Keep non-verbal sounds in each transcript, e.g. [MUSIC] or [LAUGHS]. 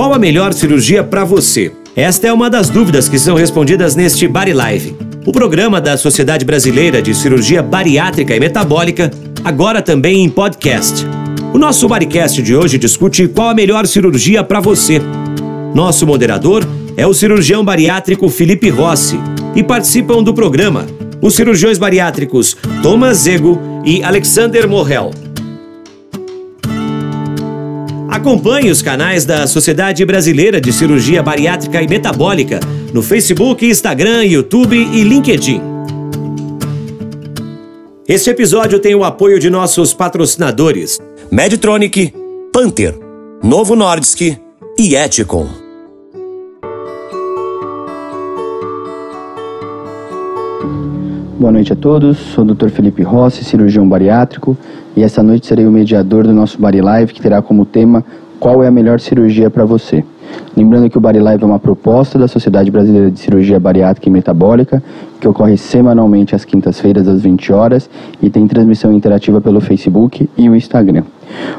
qual a melhor cirurgia para você? Esta é uma das dúvidas que são respondidas neste Bari Live, o programa da Sociedade Brasileira de Cirurgia Bariátrica e Metabólica, agora também em podcast. O nosso Baricast de hoje discute qual a melhor cirurgia para você. Nosso moderador é o cirurgião bariátrico Felipe Rossi e participam do programa os cirurgiões bariátricos Thomas Zego e Alexander Morrel. Acompanhe os canais da Sociedade Brasileira de Cirurgia Bariátrica e Metabólica no Facebook, Instagram, YouTube e LinkedIn. Este episódio tem o apoio de nossos patrocinadores Medtronic, Panther, Novo Nordisk e Eticon. Boa noite a todos, sou o Dr. Felipe Rossi, cirurgião bariátrico, e essa noite serei o mediador do nosso Bari Live, que terá como tema Qual é a melhor cirurgia para você? Lembrando que o Body Live é uma proposta da Sociedade Brasileira de Cirurgia Bariátrica e Metabólica, que ocorre semanalmente às quintas-feiras às 20 horas e tem transmissão interativa pelo Facebook e o Instagram.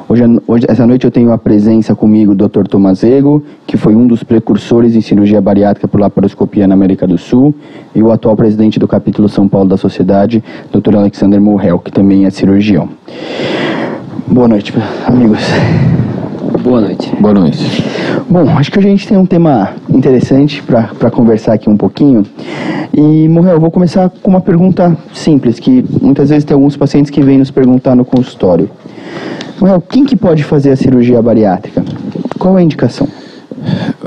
Hoje, hoje, essa noite eu tenho a presença comigo do Dr. Tomazego, que foi um dos precursores em cirurgia bariátrica por laparoscopia na América do Sul, e o atual presidente do capítulo São Paulo da Sociedade, Dr. Alexander Morrel, que também é cirurgião. Boa noite, amigos. Boa noite. Boa noite. Bom, acho que a gente tem um tema interessante para conversar aqui um pouquinho. E, Morrel, eu vou começar com uma pergunta simples, que muitas vezes tem alguns pacientes que vêm nos perguntar no consultório. Morrel, quem que pode fazer a cirurgia bariátrica? Qual a indicação?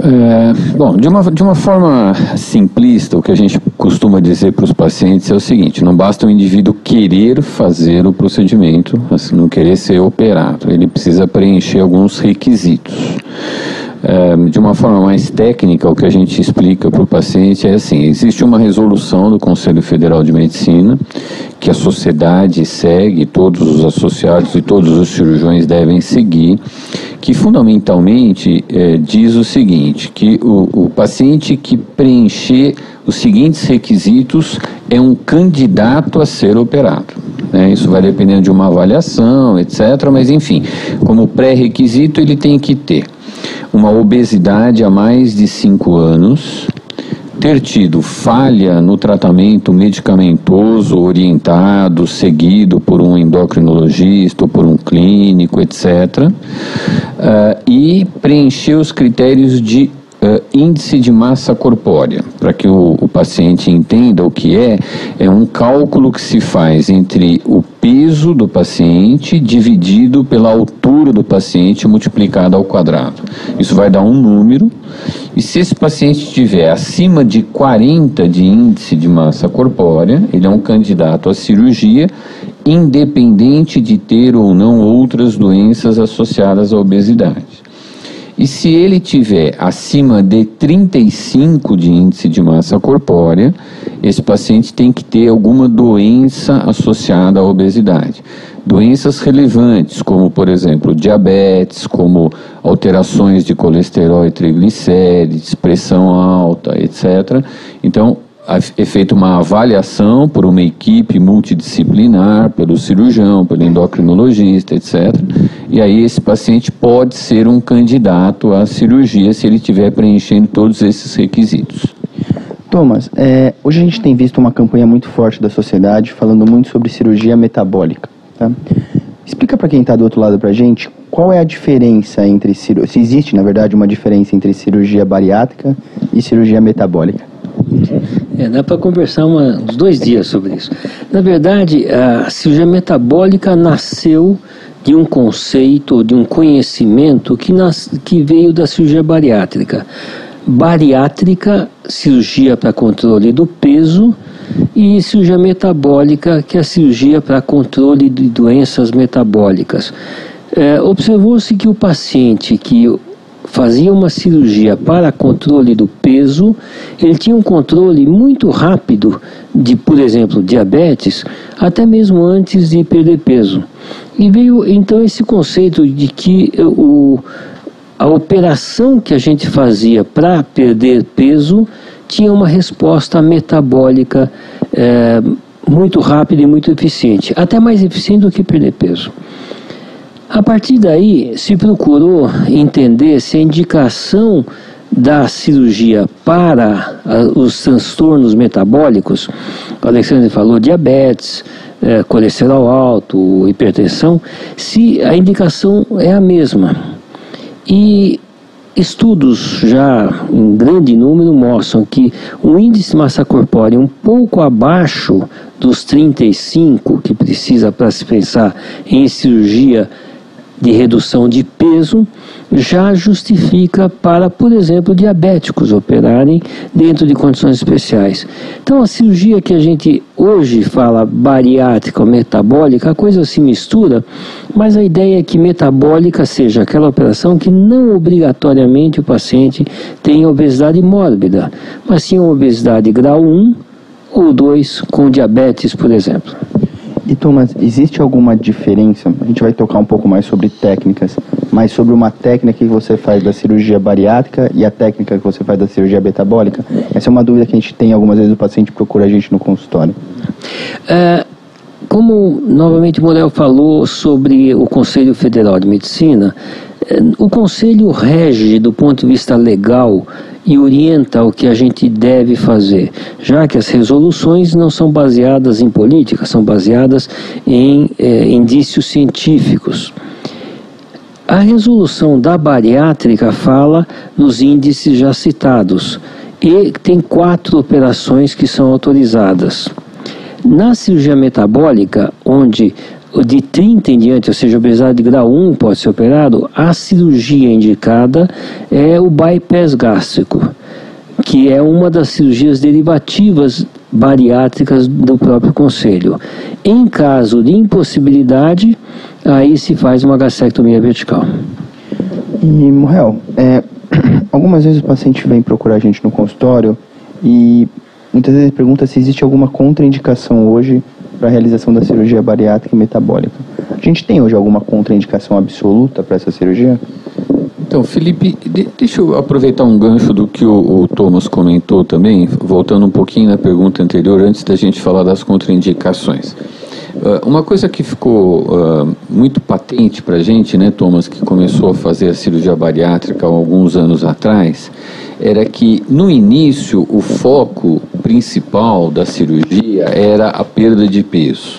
É, bom, de uma, de uma forma simplista, o que a gente costuma dizer para os pacientes é o seguinte: não basta o indivíduo querer fazer o procedimento, assim, não querer ser operado, ele precisa preencher alguns requisitos. É, de uma forma mais técnica, o que a gente explica para o paciente é assim: existe uma resolução do Conselho Federal de Medicina que a sociedade segue, todos os associados e todos os cirurgiões devem seguir, que fundamentalmente é, diz o seguinte: que o, o paciente que preencher os seguintes requisitos é um candidato a ser operado. Né? Isso vai dependendo de uma avaliação, etc. Mas enfim, como pré-requisito ele tem que ter uma obesidade há mais de 5 anos, ter tido falha no tratamento medicamentoso orientado, seguido por um endocrinologista ou por um clínico, etc., uh, e preencher os critérios de uh, índice de massa corpórea. Para que o, o, paciente entenda o que é, é um cálculo que se faz entre o peso do paciente dividido pela altura do paciente multiplicado ao quadrado. Isso vai dar um número, e se esse paciente tiver acima de 40 de índice de massa corpórea, ele é um candidato à cirurgia, independente de ter ou não outras doenças associadas à obesidade. E se ele tiver acima de 35 de índice de massa corpórea, esse paciente tem que ter alguma doença associada à obesidade. Doenças relevantes, como por exemplo diabetes, como alterações de colesterol e triglicérides, pressão alta, etc. Então, é feita uma avaliação por uma equipe multidisciplinar, pelo cirurgião, pelo endocrinologista, etc. E aí esse paciente pode ser um candidato à cirurgia se ele estiver preenchendo todos esses requisitos. Thomas, é, hoje a gente tem visto uma campanha muito forte da sociedade falando muito sobre cirurgia metabólica. Tá? Explica para quem está do outro lado para gente qual é a diferença entre se existe na verdade uma diferença entre cirurgia bariátrica e cirurgia metabólica. É, dá para conversar uma, uns dois dias sobre isso. Na verdade, a cirurgia metabólica nasceu de um conceito, de um conhecimento que, nas, que veio da cirurgia bariátrica. Bariátrica, cirurgia para controle do peso, e cirurgia metabólica, que é a cirurgia para controle de doenças metabólicas. É, Observou-se que o paciente que fazia uma cirurgia para controle do peso, ele tinha um controle muito rápido de, por exemplo, diabetes, até mesmo antes de perder peso. E veio então esse conceito de que o, a operação que a gente fazia para perder peso tinha uma resposta metabólica é, muito rápida e muito eficiente, até mais eficiente do que perder peso. A partir daí, se procurou entender se a indicação da cirurgia para os transtornos metabólicos, o Alexandre falou diabetes, é, colesterol alto, hipertensão, se a indicação é a mesma. E estudos já em grande número mostram que o índice de massa corpórea um pouco abaixo dos 35 que precisa para se pensar em cirurgia de redução de peso já justifica para, por exemplo, diabéticos operarem dentro de condições especiais. Então, a cirurgia que a gente hoje fala bariátrica ou metabólica, a coisa se mistura, mas a ideia é que metabólica seja aquela operação que não obrigatoriamente o paciente tenha obesidade mórbida, mas sim uma obesidade grau 1 ou 2 com diabetes, por exemplo. E Thomas, existe alguma diferença? A gente vai tocar um pouco mais sobre técnicas, mas sobre uma técnica que você faz da cirurgia bariátrica e a técnica que você faz da cirurgia metabólica? Essa é uma dúvida que a gente tem algumas vezes o paciente procura a gente no consultório. É, como novamente Morel falou sobre o Conselho Federal de Medicina, é, o Conselho rege do ponto de vista legal e orienta o que a gente deve fazer, já que as resoluções não são baseadas em política, são baseadas em é, indícios científicos. A resolução da bariátrica fala nos índices já citados e tem quatro operações que são autorizadas. Na cirurgia metabólica, onde de 30 em diante, ou seja, obesidade de grau 1 pode ser operado, a cirurgia indicada é o bypass gástrico, que é uma das cirurgias derivativas bariátricas do próprio conselho. Em caso de impossibilidade, aí se faz uma gastrectomia vertical. E, Morrel, é, [CLEARS THROAT] algumas vezes o paciente vem procurar a gente no consultório e muitas vezes pergunta se existe alguma contraindicação hoje para a realização da cirurgia bariátrica e metabólica. A gente tem hoje alguma contraindicação absoluta para essa cirurgia? Então, Felipe, de, deixa eu aproveitar um gancho do que o, o, Thomas comentou também, voltando um pouquinho na pergunta anterior, antes da gente falar das contraindicações. Uh, uma coisa que ficou uh, muito patente para a gente, né, Thomas, que começou a fazer a cirurgia bariátrica alguns anos atrás, era que no início o foco principal da cirurgia era a perda de peso.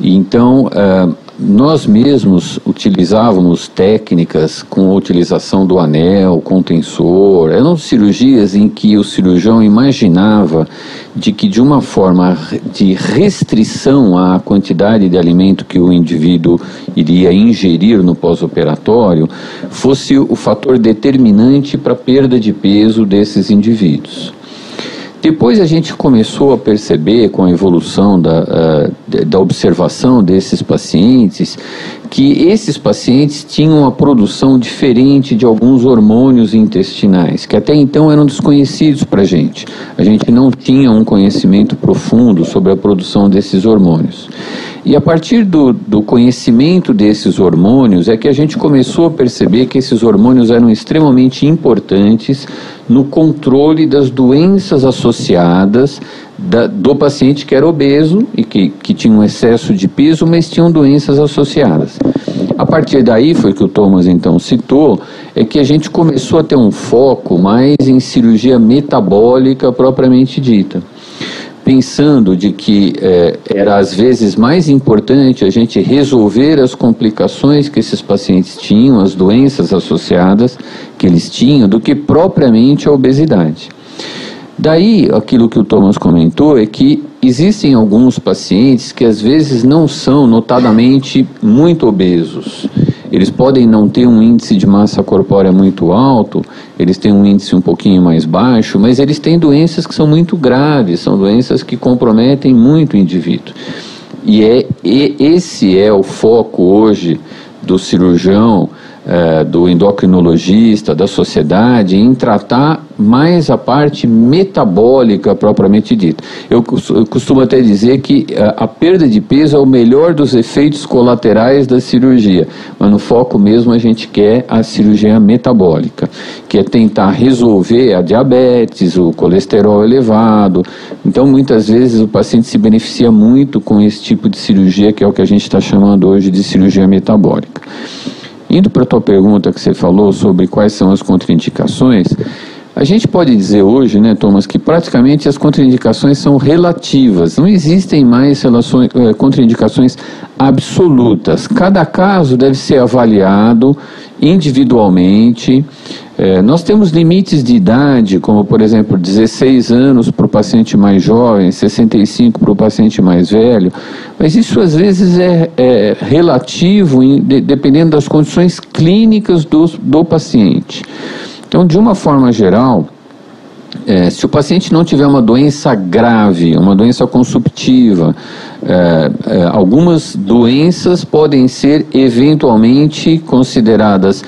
Então, uh, nós mesmos utilizávamos técnicas com a utilização do anel, com tensor. Eram cirurgias em que o cirurgião imaginava de que de uma forma de restrição à quantidade de alimento que o indivíduo iria ingerir no pós-operatório fosse o fator determinante para a perda de peso desses indivíduos. Depois a gente começou a perceber, com a evolução da, uh, da observação desses pacientes, que esses pacientes tinham uma produção diferente de alguns hormônios intestinais, que até então eram desconhecidos para a gente. A gente não tinha um conhecimento profundo sobre a produção desses hormônios. E a partir do, do conhecimento desses hormônios é que a gente começou a perceber que esses hormônios eram extremamente importantes no controle das doenças associadas da, do paciente que era obeso e que, que tinha um excesso de peso, mas tinham doenças associadas. A partir daí, foi que o Thomas então citou, é que a gente começou a ter um foco mais em cirurgia metabólica propriamente dita pensando de que é, era às vezes mais importante a gente resolver as complicações que esses pacientes tinham, as doenças associadas que eles tinham, do que propriamente a obesidade. Daí, aquilo que o Thomas comentou é que existem alguns pacientes que às vezes não são notadamente muito obesos eles podem não ter um índice de massa corpórea muito alto, eles têm um índice um pouquinho mais baixo, mas eles têm doenças que são muito graves, são doenças que comprometem muito o indivíduo. E, é, e esse é o foco hoje do cirurgião é, do endocrinologista, da sociedade, em tratar mais a parte metabólica propriamente dita. Eu costumo até dizer que a, é, a perda de peso é o melhor dos efeitos colaterais da cirurgia, mas no foco mesmo a gente quer a cirurgia metabólica, que é tentar resolver a diabetes, o colesterol elevado. Então, muitas vezes o paciente se beneficia muito com esse tipo de cirurgia, que é o que a gente está chamando hoje de cirurgia metabólica. Indo para a tua pergunta que você falou sobre quais são as contraindicações, a gente pode dizer hoje, né, Thomas, que praticamente as contraindicações são relativas. Não existem mais relações, eh, contraindicações absolutas. Cada caso deve ser avaliado individualmente. É, nós temos limites de idade, como por exemplo 16 anos para o paciente mais jovem, 65 para o paciente mais velho, mas isso às vezes é, é relativo, em, de, dependendo das condições clínicas do, do paciente. Então, de uma forma geral, é, se o paciente não tiver uma doença grave, uma doença consumptiva, é, é, algumas doenças podem ser eventualmente consideradas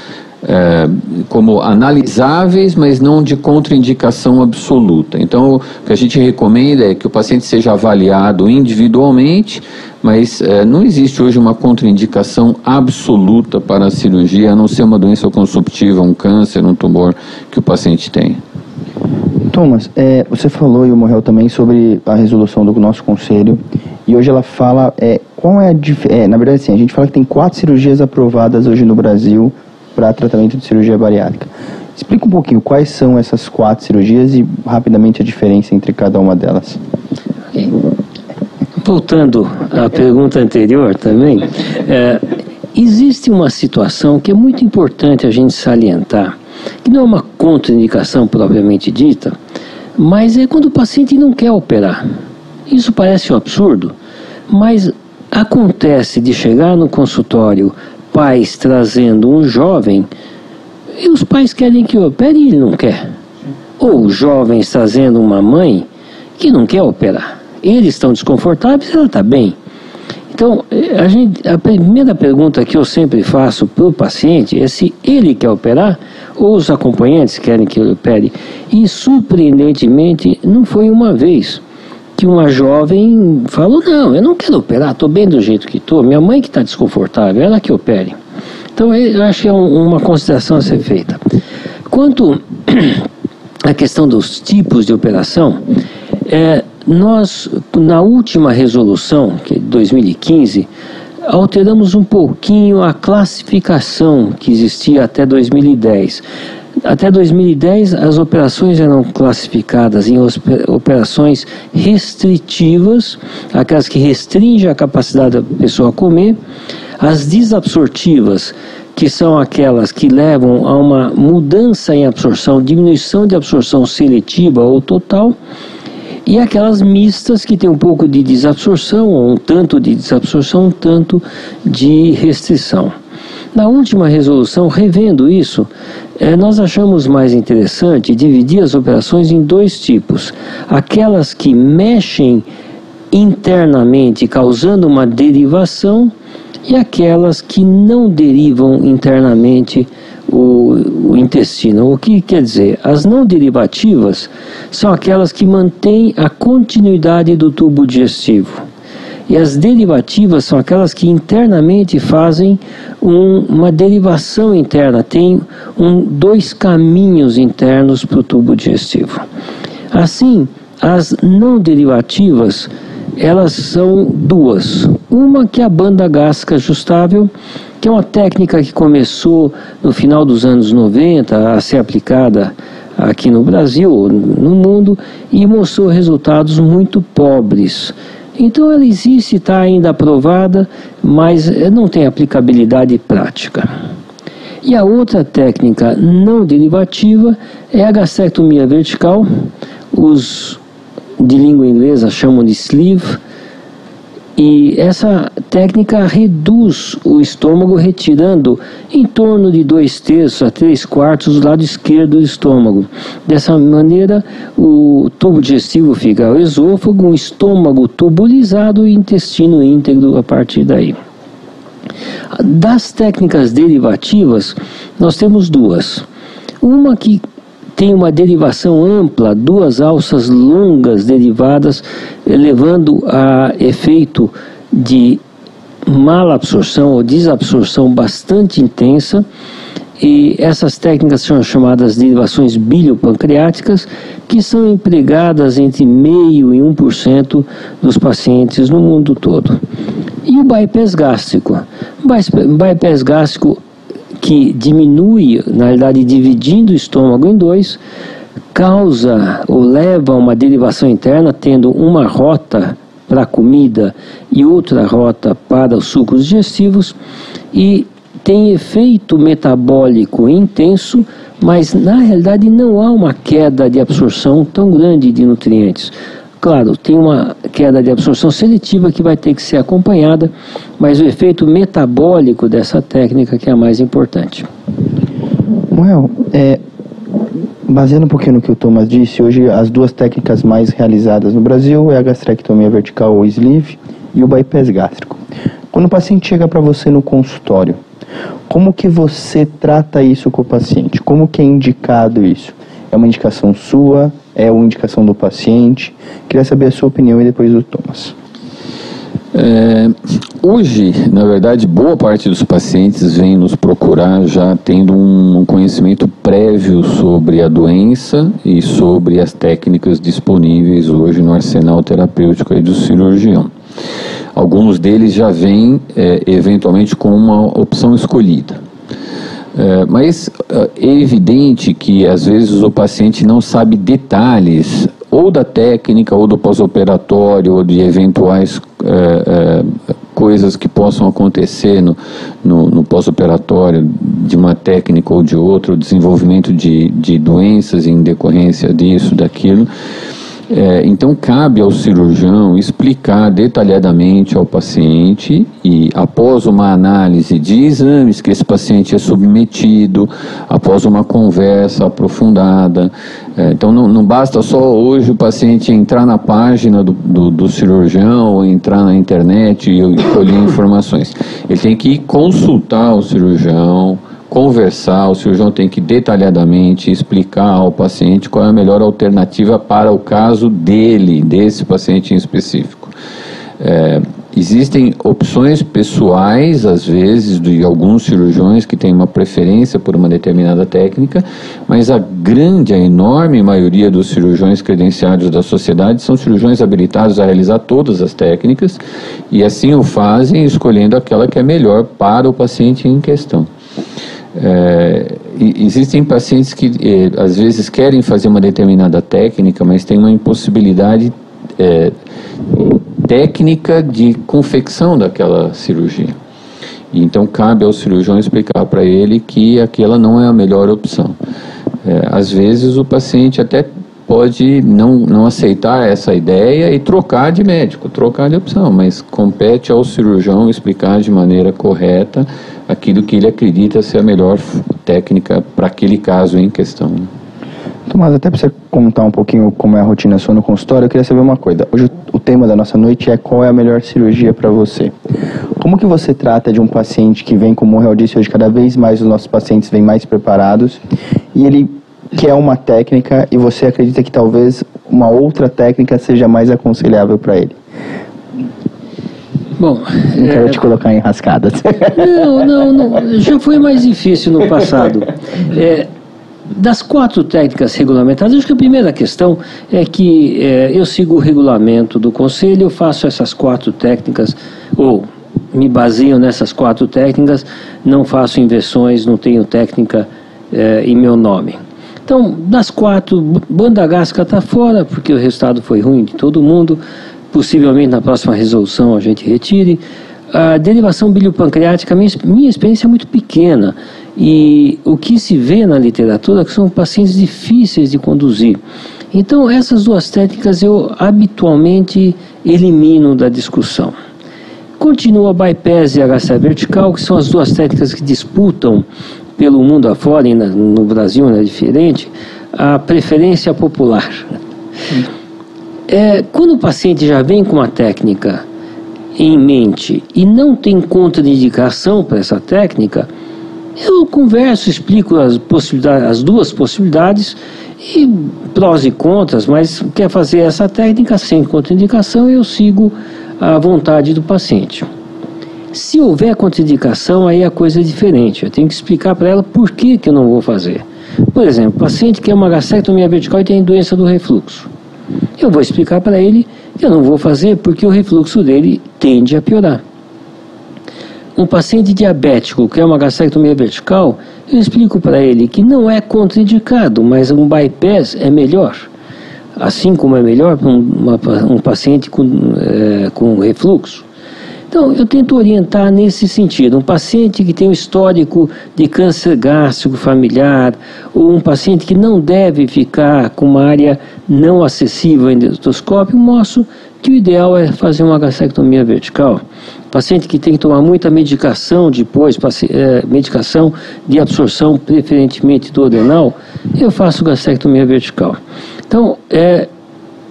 é, como analisáveis, mas não de contraindicação absoluta. Então, o que a gente recomenda é que o paciente seja avaliado individualmente, mas é, não existe hoje uma contraindicação absoluta para a cirurgia, a não ser uma doença consumptiva, um câncer, um tumor que o paciente tenha. Thomas, é, você falou e o Morrel também sobre a resolução do nosso conselho e hoje ela fala é, qual é a é, na verdade assim, a gente fala que tem quatro cirurgias aprovadas hoje no Brasil para tratamento de cirurgia bariátrica. Explica um pouquinho quais são essas quatro cirurgias e rapidamente a diferença entre cada uma delas. Voltando à pergunta anterior também, é, existe uma situação que é muito importante a gente salientar que não é uma contraindicação propriamente dita, mas é quando o paciente não quer operar. Isso parece um absurdo, mas acontece de chegar no consultório pais trazendo um jovem e os pais querem que opere e ele não quer. Ou jovens trazendo uma mãe que não quer operar. Eles estão desconfortáveis, ela está bem. Então, a, gente, a primeira pergunta que eu sempre faço para o paciente é se ele quer operar ou os acompanhantes querem que ele opere. E, surpreendentemente, não foi uma vez que uma jovem falou: Não, eu não quero operar, estou bem do jeito que estou, minha mãe que está desconfortável, ela que opere. Então, eu acho que é um, uma consideração a ser feita. Quanto [CLEARS THROAT] à questão dos tipos de operação, é, nós, na última resolução, que é de 2015, alteramos um pouquinho a classificação que existia até 2010. Até 2010, as operações eram classificadas em operações restritivas, aquelas que restringem a capacidade da pessoa a comer, as desabsortivas, que são aquelas que levam a uma mudança em absorção, diminuição de absorção seletiva ou total, e aquelas mistas que tem um pouco de desabsorção, ou um tanto de desabsorção, um tanto de restrição. Na última resolução, revendo isso, eh, nós achamos mais interessante dividir as operações em dois tipos: aquelas que mexem internamente, causando uma derivação, e aquelas que não derivam internamente, o, o intestino. O que quer dizer? As não derivativas são aquelas que mantêm a continuidade do tubo digestivo. E as derivativas são aquelas que internamente fazem um, uma derivação interna, tem um, dois caminhos internos para o tubo digestivo. Assim, as não derivativas, elas são duas. Uma que é a banda gástrica ajustável, que é uma técnica que começou no final dos anos 90 a ser aplicada aqui no Brasil, no mundo, e mostrou resultados muito pobres. Então ela existe, está ainda aprovada, mas não tem aplicabilidade prática. E a outra técnica não derivativa é a gastrectomia vertical, os de língua inglesa chamam de sleeve, e essa técnica reduz o estômago, retirando em torno de dois terços a três quartos do lado esquerdo do estômago. Dessa maneira, o tubo digestivo fica o esôfago, o estômago tubulizado e o intestino íntegro a partir daí. Das técnicas derivativas, nós temos duas. Uma que tem uma derivação ampla, duas alças longas derivadas, levando a efeito de malabsorção ou desabsorção bastante intensa. E essas técnicas são chamadas derivações biliopancreáticas, que são empregadas entre meio e 1% dos pacientes no mundo todo. E o bypass gástrico? Bypass gástrico que diminui, na realidade, dividindo o estômago em dois, causa ou leva a uma derivação interna, tendo uma rota para a comida e outra rota para os sucos digestivos, e tem efeito metabólico intenso, mas na realidade não há uma queda de absorção tão grande de nutrientes. Claro, tem uma queda de absorção seletiva que vai ter que ser acompanhada, mas o efeito metabólico dessa técnica que é a mais importante. Well, é, baseando um pouquinho no que o Thomas disse, hoje as duas técnicas mais realizadas no Brasil é a gastrectomia vertical ou sleeve e o bypass gástrico. Quando o paciente chega para você no consultório, como que você trata isso com o paciente? Como que é indicado isso? É uma indicação sua? É uma indicação do paciente. Queria saber a sua opinião e depois do Thomas. É, hoje, na verdade, boa parte dos pacientes vem nos procurar já tendo um conhecimento prévio sobre a doença e sobre as técnicas disponíveis hoje no arsenal terapêutico do cirurgião. Alguns deles já vêm é, eventualmente com uma opção escolhida. É, mas é, é evidente que às vezes o paciente não sabe detalhes ou da técnica ou do pós-operatório ou de eventuais é, é, coisas que possam acontecer no, no, no pós-operatório de uma técnica ou de outra, o desenvolvimento de, de doenças em decorrência disso, daquilo. É, então, cabe ao cirurgião explicar detalhadamente ao paciente e, após uma análise de exames que esse paciente é submetido, após uma conversa aprofundada. É, então, não, não, basta só hoje o paciente entrar na página do, do, do cirurgião ou entrar na internet e colher informações. Ele tem que consultar o cirurgião conversar, o cirurgião tem que detalhadamente explicar ao paciente qual é a melhor alternativa para o caso dele, desse paciente em específico. É, existem opções pessoais, às vezes, de alguns cirurgiões que têm uma preferência por uma determinada técnica, mas a grande, a enorme maioria dos cirurgiões credenciados da sociedade são cirurgiões habilitados a realizar todas as técnicas e assim o fazem escolhendo aquela que é melhor para o paciente em questão. É, existem pacientes que é, às vezes querem fazer uma determinada técnica, mas tem uma impossibilidade é, técnica de confecção daquela cirurgia. Então cabe ao cirurgião explicar para ele que aquela não é a melhor opção. É, às vezes o paciente até pode não, não aceitar essa ideia e trocar de médico, trocar de opção, mas compete ao cirurgião explicar de maneira correta aquilo que ele acredita ser a melhor técnica para aquele caso em questão. Tomás, até para você contar um pouquinho como é a rotina sua no consultório, eu queria saber uma coisa. Hoje o tema da nossa noite é qual é a melhor cirurgia para você. Como que você trata de um paciente que vem, como o Real disse hoje, cada vez mais os nossos pacientes vêm mais preparados e ele quer uma técnica e você acredita que talvez uma outra técnica seja mais aconselhável para ele? Bom, não quero é... te colocar em rascadas. Não, não, não, já foi mais difícil no passado. É, das quatro técnicas regulamentadas, acho que a primeira questão é que é, eu sigo o regulamento do conselho, eu faço essas quatro técnicas, ou me baseio nessas quatro técnicas, não faço inversões, não tenho técnica é, em meu nome. Então, das quatro, banda gástrica está fora, porque o resultado foi ruim de todo mundo possivelmente na próxima resolução a gente retire. A derivação biliopancreática, minha, minha experiência é muito pequena e o que se vê na literatura é que são pacientes difíceis de conduzir. Então, essas duas técnicas eu habitualmente elimino da discussão. Continua bypass e a HCA vertical, que são as duas técnicas que disputam pelo mundo afora, e no Brasil não é diferente, a preferência popular. É, quando o paciente já vem com uma técnica em mente e não tem contraindicação para essa técnica, eu converso, explico as, possibilidades, as duas possibilidades e prós e contras, mas quer fazer essa técnica sem contraindicação, eu sigo a vontade do paciente. Se houver contraindicação, aí a coisa é diferente. Eu tenho que explicar para ela por que, que eu não vou fazer. Por exemplo, paciente que é uma gastrectomia vertical e tem doença do refluxo. Eu vou explicar para ele que eu não vou fazer porque o refluxo dele tende a piorar. Um paciente diabético que é uma gastrectomia vertical, eu explico para ele que não é contraindicado, mas um bypass é melhor. Assim como é melhor para um, um, paciente com, é, com refluxo. Então, eu tento orientar nesse sentido. Um paciente que tem um histórico de câncer gástrico familiar, ou um paciente que não deve ficar com uma área não acessível em endoscópio, mostro que o ideal é fazer uma gastrectomia vertical. Paciente que tem que tomar muita medicação depois, é, medicação de absorção, preferentemente do adenal, eu faço gastrectomia vertical. Então, é,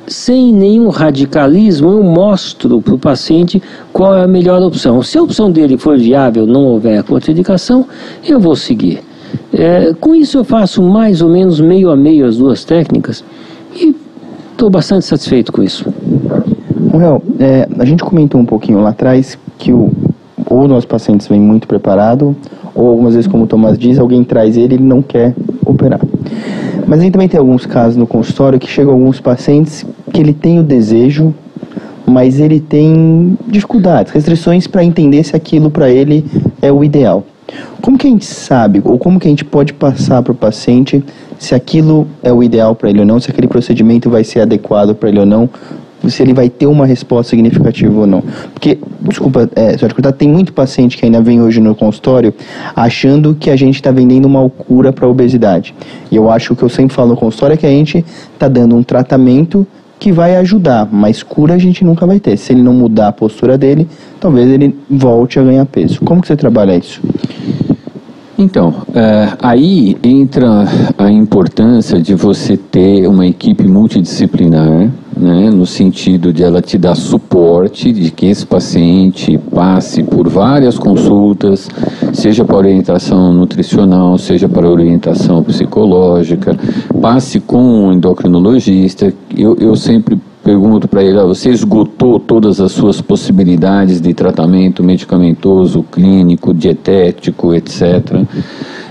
sem nenhum radicalismo, eu mostro para o paciente qual é a melhor opção. Se a opção dele for viável, não houver contraindicação, eu vou seguir. É, com isso, eu faço mais ou menos meio a meio as duas técnicas e estou bastante satisfeito com isso. Well, é, a gente comentou um pouquinho lá atrás que o, ou nossos pacientes vêm muito preparado, ou algumas vezes, como o Tomás diz, alguém traz ele e ele não quer operar. Mas a gente também tem alguns casos no consultório que chegam alguns pacientes que ele tem o desejo, mas ele tem dificuldades, restrições para entender se aquilo para ele é o ideal. Como que a gente sabe, ou como que a gente pode passar para o paciente se aquilo é o ideal para ele ou não, se aquele procedimento vai ser adequado para ele ou não, se ele vai ter uma resposta significativa ou não. Porque, desculpa, é, só te contar, tem muito paciente que ainda vem hoje no consultório achando que a gente está vendendo uma cura para obesidade. E eu acho que eu sempre falo no consultório é que a gente está dando um tratamento que vai ajudar, mas cura a gente nunca vai ter. Se ele não mudar a postura dele, talvez ele volte a ganhar peso. Como que você trabalha isso? Então, é, aí entra a importância de você ter uma equipe multidisciplinar né, no sentido de ela te dar suporte, de que esse paciente passe por várias consultas, seja para orientação nutricional, seja para orientação psicológica, passe com um endocrinologista. Eu, eu sempre pergunto para ele: ah, você esgotou todas as suas possibilidades de tratamento medicamentoso, clínico, dietético, etc.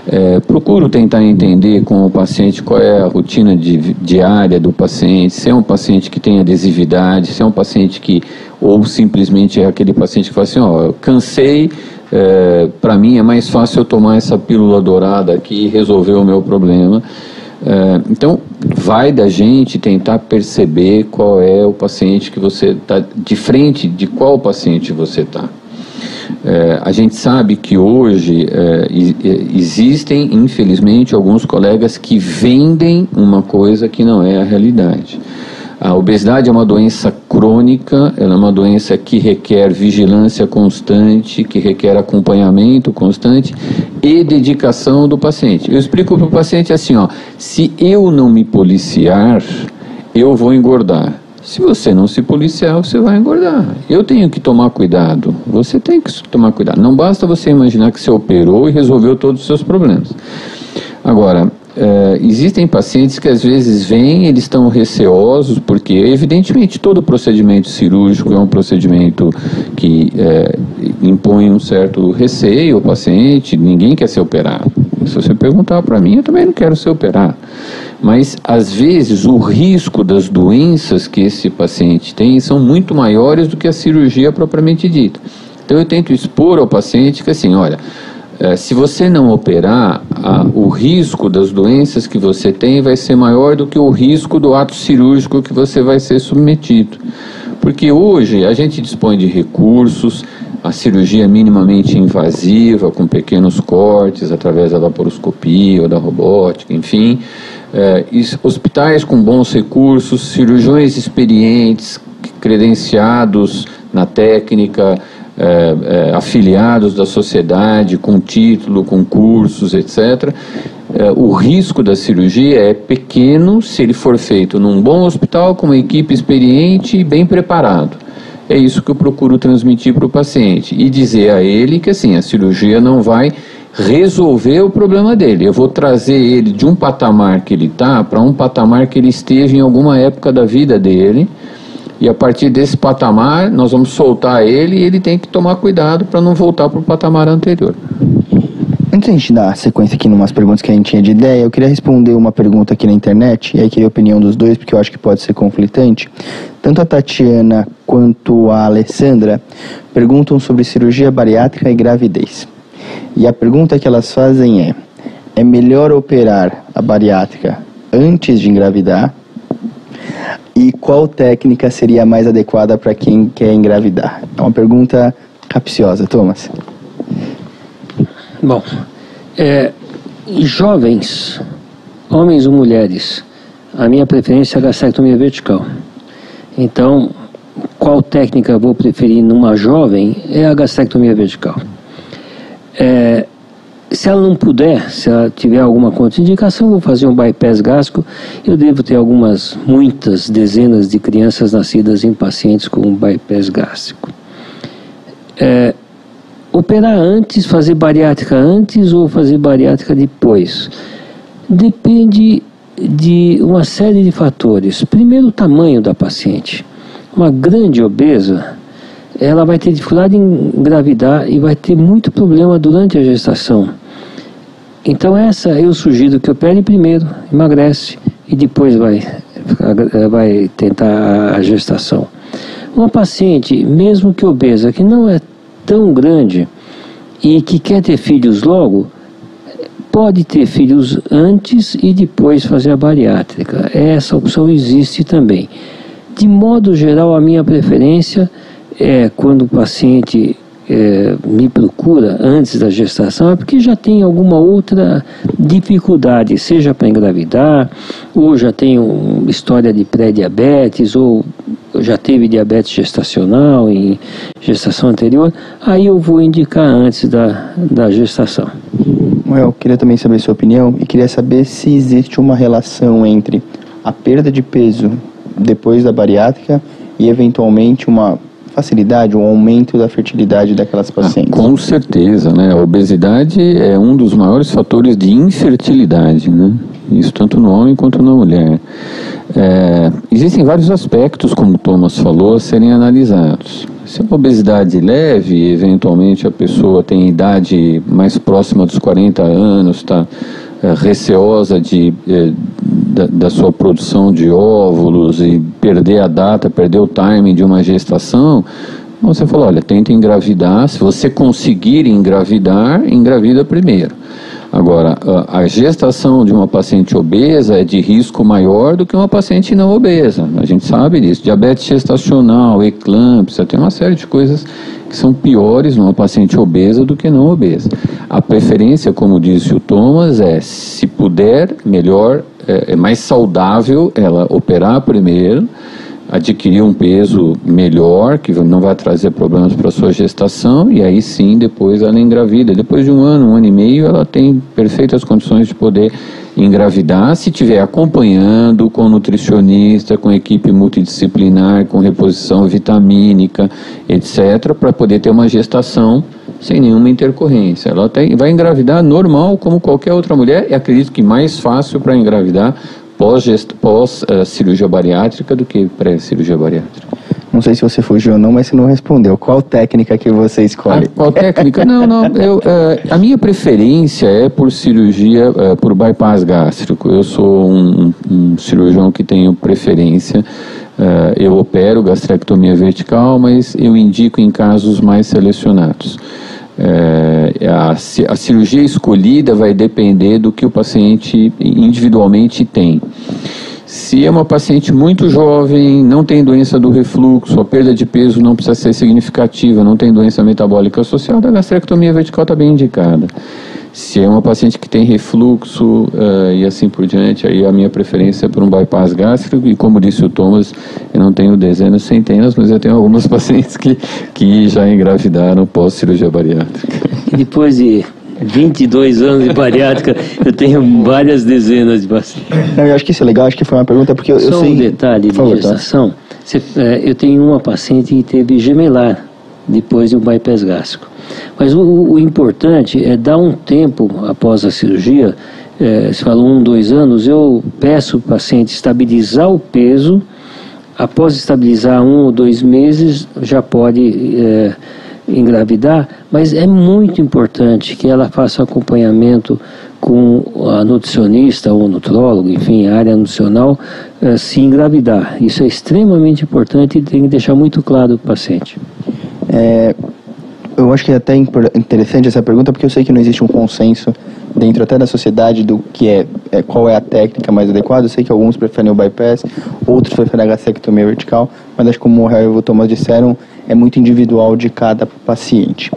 É, procuro tentar entender com o paciente qual é a rotina de, diária do paciente, se é um paciente que tem adesividade, se é um paciente que, ou simplesmente é aquele paciente que fala assim, ó, cansei, é, para mim é mais fácil eu tomar essa pílula dourada aqui e resolver o meu problema. É, então, vai da gente tentar perceber qual é o paciente que você está, de frente de qual paciente você está. É, a gente sabe que hoje é, existem, infelizmente, alguns colegas que vendem uma coisa que não é a realidade. A obesidade é uma doença crônica, ela é uma doença que requer vigilância constante, que requer acompanhamento constante e dedicação do paciente. Eu explico para o paciente assim, ó, se eu não me policiar, eu vou engordar. Se você não se policiar, você vai engordar. Eu tenho que tomar cuidado. Você tem que tomar cuidado. Não basta você imaginar que você operou e resolveu todos os seus problemas. Agora, é, existem pacientes que às vezes vêm, eles estão receosos, porque evidentemente todo procedimento cirúrgico é um procedimento que é, impõe um certo receio ao paciente, ninguém quer ser operado. Se você perguntar para mim, eu também não quero ser operado. Mas, às vezes, o risco das doenças que esse paciente tem são muito maiores do que a cirurgia propriamente dita. Então, eu tento expor ao paciente que, assim, olha, é, se você não operar, a, o risco das doenças que você tem vai ser maior do que o risco do ato cirúrgico que você vai ser submetido. Porque hoje a gente dispõe de recursos, a cirurgia é minimamente invasiva, com pequenos cortes através da laparoscopia ou da robótica, enfim é, hospitais com bons recursos, cirurgiões experientes, credenciados na técnica, é, é, afiliados da sociedade, com título, com cursos, etc. É, o risco da cirurgia é pequeno se ele for feito num bom hospital, com uma equipe experiente e bem preparado. É isso que eu procuro transmitir para o paciente e dizer a ele que assim a cirurgia não vai resolver o problema dele. Eu vou trazer ele de um patamar que ele está para um patamar que ele esteve em alguma época da vida dele. E a partir desse patamar, nós vamos soltar ele e ele tem que tomar cuidado para não voltar para o patamar anterior. Antes da gente dar sequência aqui em umas perguntas que a gente tinha de ideia, eu queria responder uma pergunta aqui na internet, e aí queria a opinião dos dois, porque eu acho que pode ser conflitante. Tanto a Tatiana quanto a Alessandra perguntam sobre cirurgia bariátrica e gravidez. E a pergunta que elas fazem é: é melhor operar a bariátrica antes de engravidar? E qual técnica seria mais adequada para quem quer engravidar? É uma pergunta capciosa, Thomas. Bom, é, jovens, homens ou mulheres, a minha preferência é a gastrectomia vertical. Então, qual técnica vou preferir numa jovem é a gastrectomia vertical. É, se ela não puder, se ela tiver alguma contraindicação, vou fazer um bypass gástrico. Eu devo ter algumas, muitas dezenas de crianças nascidas em pacientes com bypass gástrico. É, operar antes, fazer bariátrica antes ou fazer bariátrica depois? Depende de uma série de fatores. Primeiro, o tamanho da paciente. Uma grande obesa, ela vai ter dificuldade em engravidar e vai ter muito problema durante a gestação. Então, essa eu sugiro que opere primeiro, emagrece e depois vai, vai tentar a gestação. Uma paciente, mesmo que obesa, que não é tão grande e que quer ter filhos logo, pode ter filhos antes e depois fazer a bariátrica. Essa opção existe também. De modo geral, a minha preferência é quando o paciente é, me procura antes da gestação é porque já tem alguma outra dificuldade, seja para engravidar, ou já tem uma história de pré-diabetes, ou já teve diabetes gestacional em gestação anterior, aí eu vou indicar antes da, da gestação. Eu queria também saber sua opinião e queria saber se existe uma relação entre a perda de peso depois da bariátrica e eventualmente uma facilidade, um aumento da fertilidade daquelas ah, pacientes? Ah, com certeza, né? A obesidade é um dos maiores fatores de infertilidade, né? Isso tanto no homem quanto na mulher. É, existem vários aspectos, como o Thomas falou, a serem analisados. Se é uma obesidade leve, eventualmente a pessoa tem idade mais próxima dos 40 anos, está é, receosa de, é, da, da, sua produção de óvulos e perder a data, perder o timing de uma gestação, você falou, olha, tenta engravidar, se você conseguir engravidar, engravida primeiro. Agora, a gestação de uma paciente obesa é de risco maior do que uma paciente não obesa. A gente sabe disso. Diabetes gestacional, eclâmpsia, tem uma série de coisas que são piores numa paciente obesa do que não obesa. A preferência, como disse o Thomas, é se puder, melhor, é, é mais saudável ela operar primeiro adquirir um peso melhor, que não vai trazer problemas para sua gestação, e aí sim depois ela engravida. Depois de um ano, um ano e meio, ela tem perfeitas condições de poder engravidar, se estiver acompanhando com nutricionista, com equipe multidisciplinar, com reposição vitamínica, etc., para poder ter uma gestação sem nenhuma intercorrência. Ela tem, vai engravidar normal, como qualquer outra mulher, e acredito que mais fácil para engravidar pós-cirurgia pós, uh, bariátrica do que pré-cirurgia bariátrica. Não sei se você fugiu ou não, mas você não respondeu. Qual técnica que você escolhe? Ah, qual técnica? não, não. Eu, uh, a minha preferência é por cirurgia, uh, por bypass gástrico. Eu sou um, um cirurgião que tenho preferência. Uh, eu opero gastrectomia vertical, mas eu indico em casos mais selecionados. É, a, a, cirurgia escolhida vai depender do que o paciente individualmente tem. Se é uma paciente muito jovem, não tem doença do refluxo, a perda de peso não precisa ser significativa, não tem doença metabólica associada, a gastrectomia vertical está bem indicada. Se é uma paciente que tem refluxo uh, e assim por diante, aí a minha preferência é por um bypass gástrico. E como disse o Thomas, eu não tenho dezenas, centenas, mas eu tenho algumas [LAUGHS] pacientes que, que já engravidaram pós-cirurgia bariátrica. E depois de 22 anos de bariátrica, eu tenho várias dezenas de pacientes. Não, eu acho que isso é legal, acho que foi uma pergunta porque eu, Só eu sei... um detalhe de favor, tá? gestação. Tá? é, eu tenho uma paciente que teve gemelar depois de um bypass gástrico. Mas o, o importante é dar um tempo após a cirurgia, é, se fala um, dois anos, eu peço o paciente estabilizar o peso, após estabilizar um ou dois meses, já pode é, engravidar, mas é muito importante que ela faça acompanhamento com a nutricionista ou nutrólogo, enfim, a área nutricional, eh, se engravidar. Isso é extremamente importante e tem que deixar muito claro para o paciente. É, eu acho que é até interessante essa pergunta porque eu sei que não existe um consenso dentro até da sociedade do que é, é, qual é a técnica mais adequada. Eu sei que alguns preferem o bypass, outros preferem a gastrectomia vertical, mas acho que como o Rael e o Thomas disseram, é muito individual de cada paciente.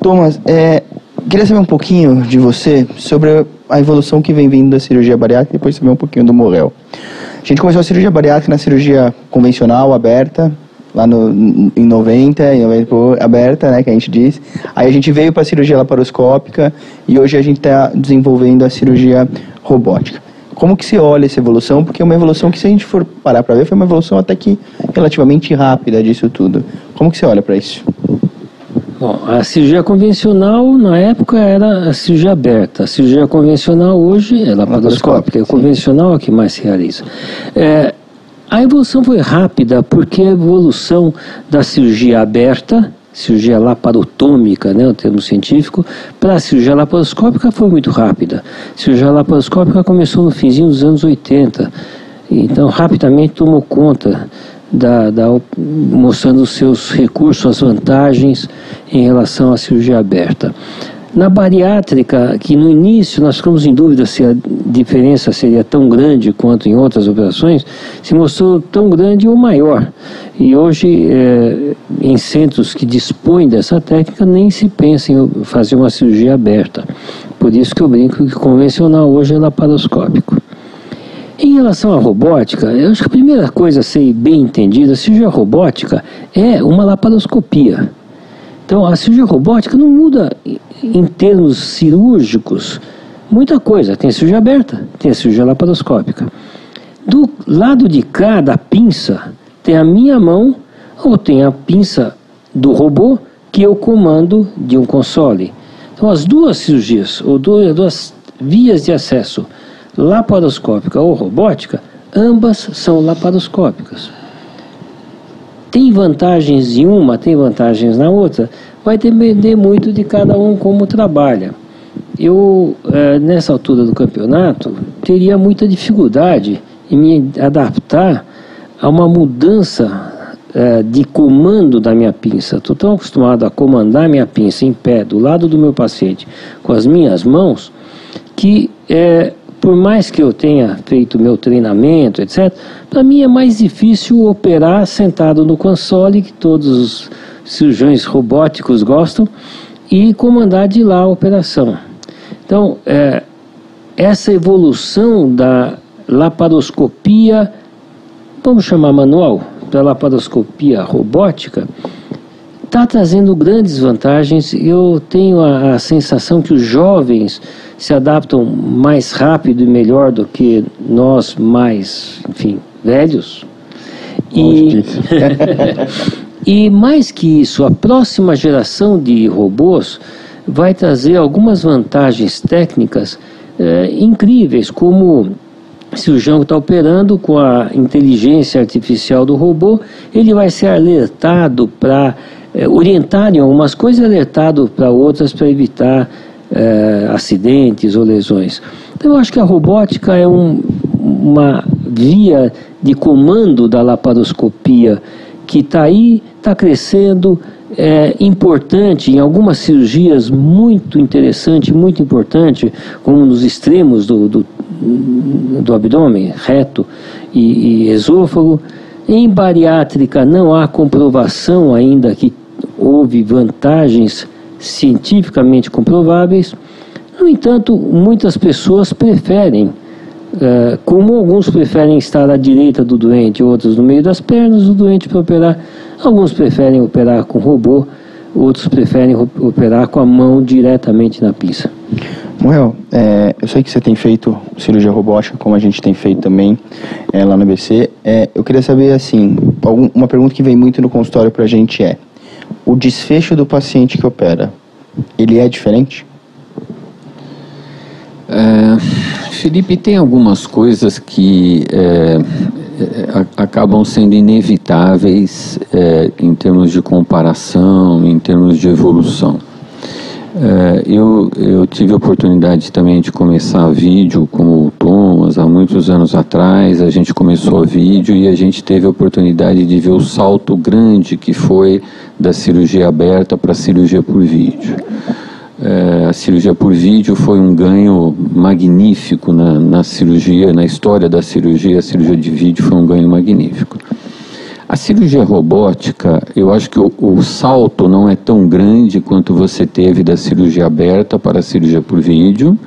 Thomas, é, Queria saber um pouquinho de você sobre a evolução que vem vindo da cirurgia bariátrica e depois saber um pouquinho do Morel. A gente começou a cirurgia bariátrica na cirurgia convencional, aberta, lá no, em 90, em 90 aberta, né, que a gente diz. Aí a gente veio para a cirurgia laparoscópica e hoje a gente está desenvolvendo a cirurgia robótica. Como que você olha essa evolução? Porque é uma evolução que, se a gente for parar para ver, foi uma evolução até que relativamente rápida disso tudo. Como que você olha para isso? Bom, a cirurgia convencional na época era a cirurgia aberta. A cirurgia convencional hoje é laparoscópica. É convencional é que mais se realiza. É, a evolução foi rápida porque a evolução da cirurgia aberta, cirurgia laparotômica, né, o termo científico, para a cirurgia laparoscópica foi muito rápida. A cirurgia laparoscópica começou no finzinho dos anos 80. Então, rapidamente tomou conta da, da, mostrando os seus recursos, as vantagens em relação à cirurgia aberta. Na bariátrica, que no início nós ficamos em dúvida se a diferença seria tão grande quanto em outras operações, se mostrou tão grande ou maior. E hoje, é, em centros que dispõem dessa técnica, nem se pensa em fazer uma cirurgia aberta. Por isso que eu brinco que convencional hoje é laparoscópico. Em relação à robótica, eu acho que a primeira coisa a ser bem entendida, a cirurgia robótica é uma laparoscopia. Então, a cirurgia robótica não muda em termos cirúrgicos muita coisa. Tem a cirurgia aberta, tem a cirurgia laparoscópica. Do lado de cá da pinça, tem a minha mão ou tem a pinça do robô que eu comando de um console. Então, as duas cirurgias, ou duas vias de acesso laparoscópica ou robótica, ambas são laparoscópicas. Tem vantagens em uma, tem vantagens na outra, vai depender muito de cada um como trabalha. Eu, eh, nessa altura do campeonato, teria muita dificuldade em me adaptar a uma mudança eh, de comando da minha pinça. Estou tão acostumado a comandar minha pinça em pé, do lado do meu paciente, com as minhas mãos, que é, por mais que eu tenha feito meu treinamento, etc., para mim é mais difícil operar sentado no console, que todos os cirurgiões robóticos gostam, e comandar de lá a operação. Então, é, essa evolução da laparoscopia, vamos chamar manual, da laparoscopia robótica, está trazendo grandes vantagens. Eu tenho a, a sensação que os jovens se adaptam mais rápido e melhor do que nós mais, enfim, velhos. E, [LAUGHS] e mais que isso, a próxima geração de robôs vai trazer algumas vantagens técnicas é, incríveis, como se o Jango está operando com a inteligência artificial do robô, ele vai ser alertado para é, orientar em algumas coisas e alertado para outras para evitar é, acidentes ou lesões. Então, eu acho que a robótica é um, uma via de comando da laparoscopia que está aí, está crescendo, é importante em algumas cirurgias muito interessante, muito importante, como nos extremos do, do, do abdômen, reto e, e esôfago. Em bariátrica não há comprovação ainda que houve vantagens cientificamente comprováveis. No entanto, muitas pessoas preferem, uh, como alguns preferem estar à direita do doente, outros no meio das pernas do doente para operar, alguns preferem operar com robô, outros preferem operar com a mão diretamente na pista. Moel, é, eu sei que você tem feito cirurgia robótica, como a gente tem feito também é, lá no ABC. É, eu queria saber, assim, algum, uma pergunta que vem muito no consultório para a gente é: o desfecho do paciente que opera, ele é diferente? É, Felipe, tem algumas coisas que é, é acabam sendo inevitáveis é, em termos de comparação, em termos de evolução. É, eu, eu tive a oportunidade também de começar vídeo com o Thomas há muitos anos atrás. A gente começou vídeo e a gente teve a oportunidade de ver o salto grande que foi da cirurgia aberta para a cirurgia por vídeo. É, a cirurgia por vídeo foi um ganho magnífico na, na cirurgia, na história da cirurgia. A cirurgia de vídeo foi um ganho magnífico. A cirurgia robótica, eu acho que o, o, salto não é tão grande quanto você teve da cirurgia aberta para a cirurgia por vídeo,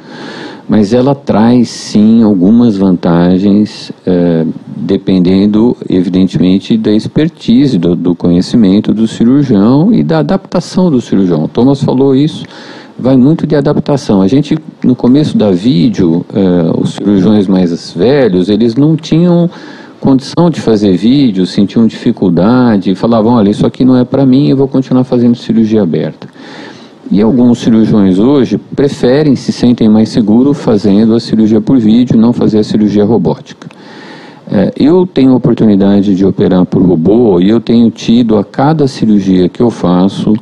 mas ela traz sim algumas vantagens, é, dependendo, evidentemente, da expertise, do, do, conhecimento do cirurgião e da adaptação do cirurgião. O Thomas falou isso. Vai muito de adaptação. A gente, no começo da vídeo, é, os cirurgiões mais velhos, eles não tinham condição de fazer vídeo, sentiam dificuldade, falavam, olha, isso aqui não é para mim, eu vou continuar fazendo cirurgia aberta. E alguns cirurgiões hoje preferem, se sentem mais seguros fazendo a cirurgia por vídeo, não fazer a cirurgia robótica. É, eu tenho oportunidade de operar por robô e eu tenho tido a cada cirurgia que eu faço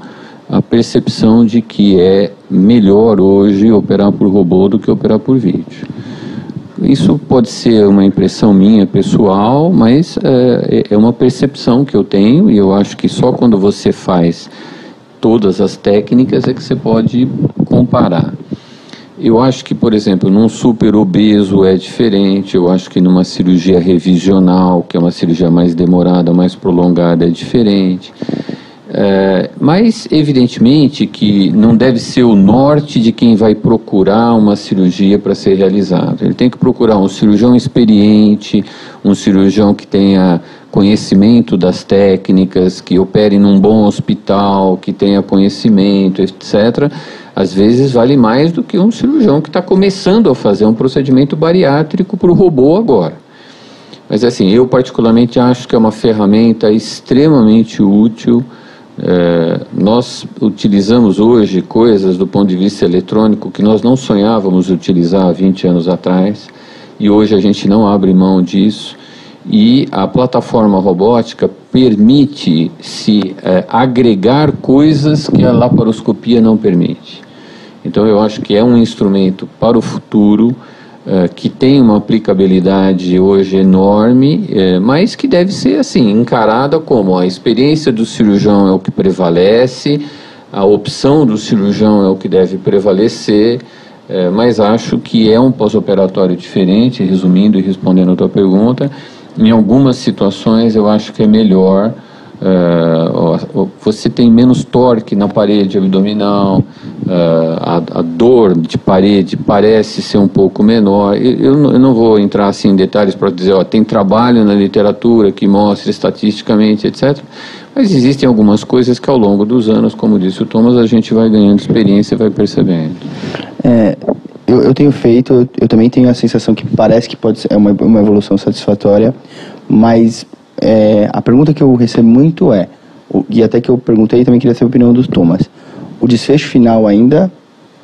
a percepção de que é melhor hoje operar por robô do que operar por vídeo. Isso pode ser uma impressão minha pessoal, mas é, é, uma percepção que eu tenho e eu acho que só quando você faz todas as técnicas é que você pode comparar. Eu acho que, por exemplo, num super obeso é diferente, eu acho que numa cirurgia revisional, que é uma cirurgia mais demorada, mais prolongada, é diferente. É, mas, evidentemente, que não deve ser o norte de quem vai procurar uma cirurgia para ser realizada. Ele tem que procurar um cirurgião experiente, um cirurgião que tenha conhecimento das técnicas, que opere num bom hospital, que tenha conhecimento, etc. Às vezes vale mais do que um cirurgião que está começando a fazer um procedimento bariátrico para o robô agora. Mas assim, eu particularmente acho que é uma ferramenta extremamente útil é, nós utilizamos hoje coisas do ponto de vista eletrônico que nós não sonhávamos utilizar há 20 anos atrás e hoje a gente não abre mão disso e a plataforma robótica permite se é, agregar coisas que a laparoscopia não permite. Então eu acho que é um instrumento para o futuro que tem uma aplicabilidade hoje enorme, é, mas que deve ser assim encarada como a experiência do cirurgião é o que prevalece, a opção do cirurgião é o que deve prevalecer, é, mas acho que é um pós-operatório diferente, resumindo e respondendo a tua pergunta. Em algumas situações eu acho que é melhor Uh, você tem menos torque na parede abdominal, uh, a, a, dor de parede parece ser um pouco menor. Eu, eu não vou entrar assim em detalhes para dizer, ó, tem trabalho na literatura que mostra estatisticamente, etc. Mas existem algumas coisas que ao longo dos anos, como disse o Thomas, a gente vai ganhando experiência e vai percebendo. É, eu, eu, tenho feito, eu, eu, também tenho a sensação que parece que pode ser uma, uma evolução satisfatória, mas é, a pergunta que eu recebo muito é, e até que eu perguntei também queria saber a opinião dos Thomas, o desfecho final ainda,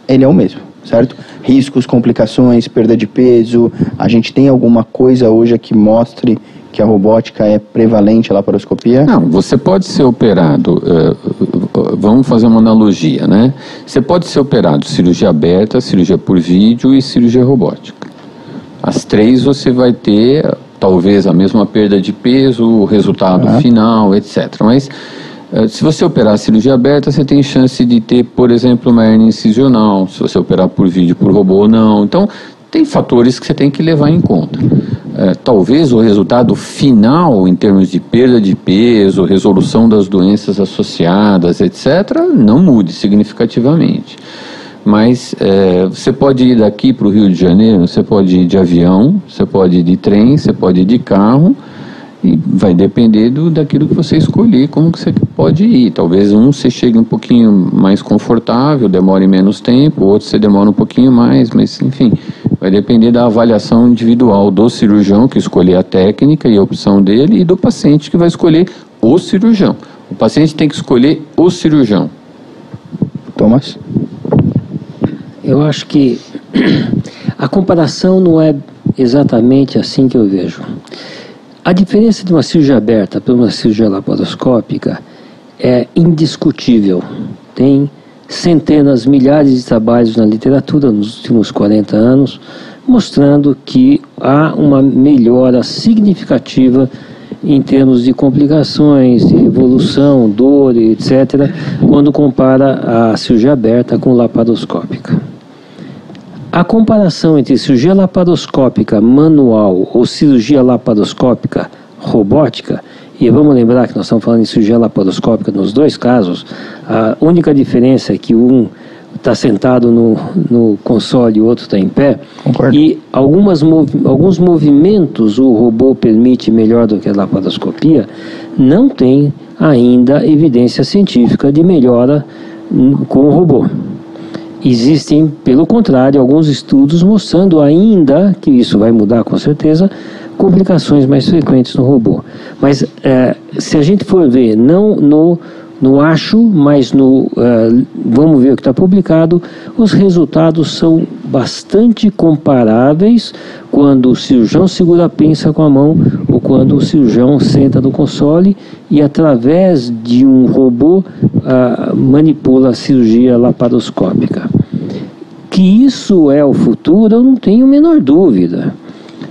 ele é o mesmo, certo? Riscos, complicações, perda de peso, a gente tem alguma coisa hoje que mostre que a robótica é prevalente à laparoscopia? Não, você pode ser operado, uh, vamos fazer uma analogia, né? Você pode ser operado cirurgia aberta, cirurgia por vídeo e cirurgia robótica. As três você vai ter talvez a mesma perda de peso, o resultado uhum. final, etc. Mas eh, se você operar a cirurgia aberta, você tem chance de ter, por exemplo, uma hernia incisional, se você operar por vídeo, por robô ou não. Então, tem fatores que você tem que levar em conta. É, talvez o resultado final, em termos de perda de peso, resolução das doenças associadas, etc., não mude significativamente. Mas é, você pode ir daqui para o Rio de Janeiro, você pode ir de avião, você pode ir de trem, você pode ir de carro E vai depender do, daquilo que você escolher, como que você pode ir. Talvez um você chegue um pouquinho mais confortável, demore menos tempo, outro você demora um pouquinho mais, mas enfim, vai depender da avaliação individual do cirurgião que escolher a técnica e a opção dele e do paciente que vai escolher o cirurgião. O paciente tem que escolher o cirurgião. Thomas? Eu acho que [CLEARS THROAT] a comparação não é exatamente assim que eu vejo. A diferença de uma cirurgia aberta para uma cirurgia laparoscópica é indiscutível. Tem centenas, milhares de trabalhos na literatura nos últimos 40 anos mostrando que há uma melhora significativa em termos de complicações, de evolução, dor, etc., quando compara a cirurgia aberta com laparoscópica. A comparação entre cirurgia laparoscópica manual ou cirurgia laparoscópica robótica, e vamos lembrar que nós estamos falando de cirurgia laparoscópica nos dois casos, a única diferença é que um está sentado no, no console e o outro está em pé. Concordo. E algumas, alguns movimentos o robô permite melhor do que a laparoscopia, não tem ainda evidência científica de melhora com o robô. Existem, pelo contrário, alguns estudos mostrando ainda, que isso vai mudar com certeza, complicações mais frequentes no robô. Mas é, se a gente for ver, não no, no acho, mas no é, vamos ver o que está publicado, os resultados são bastante comparáveis quando o cirurgião segura a pinça com a mão ou quando o cirurgião senta no console e através de um robô manipula a cirurgia laparoscópica. Que isso é o futuro, eu não tenho a menor dúvida.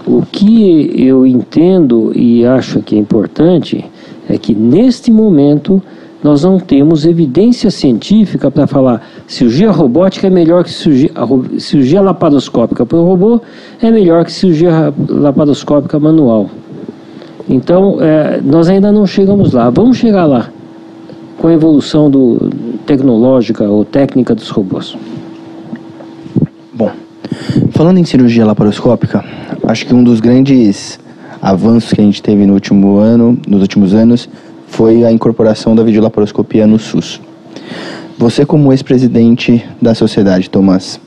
O que eu entendo e acho que é importante é que neste momento nós não temos evidência científica para falar cirurgia robótica é melhor que cirurgia, cirurgia laparoscópica para o robô é melhor que cirurgia laparoscópica manual. Então, é, nós ainda não chegamos lá. Vamos chegar lá com a evolução do, tecnológica ou técnica dos robôs. Bom, falando em cirurgia laparoscópica, acho que um dos grandes avanços que a gente teve no último ano, nos últimos anos, foi a incorporação da videolaparoscopia no SUS. Você como ex-presidente da sociedade, Tomás,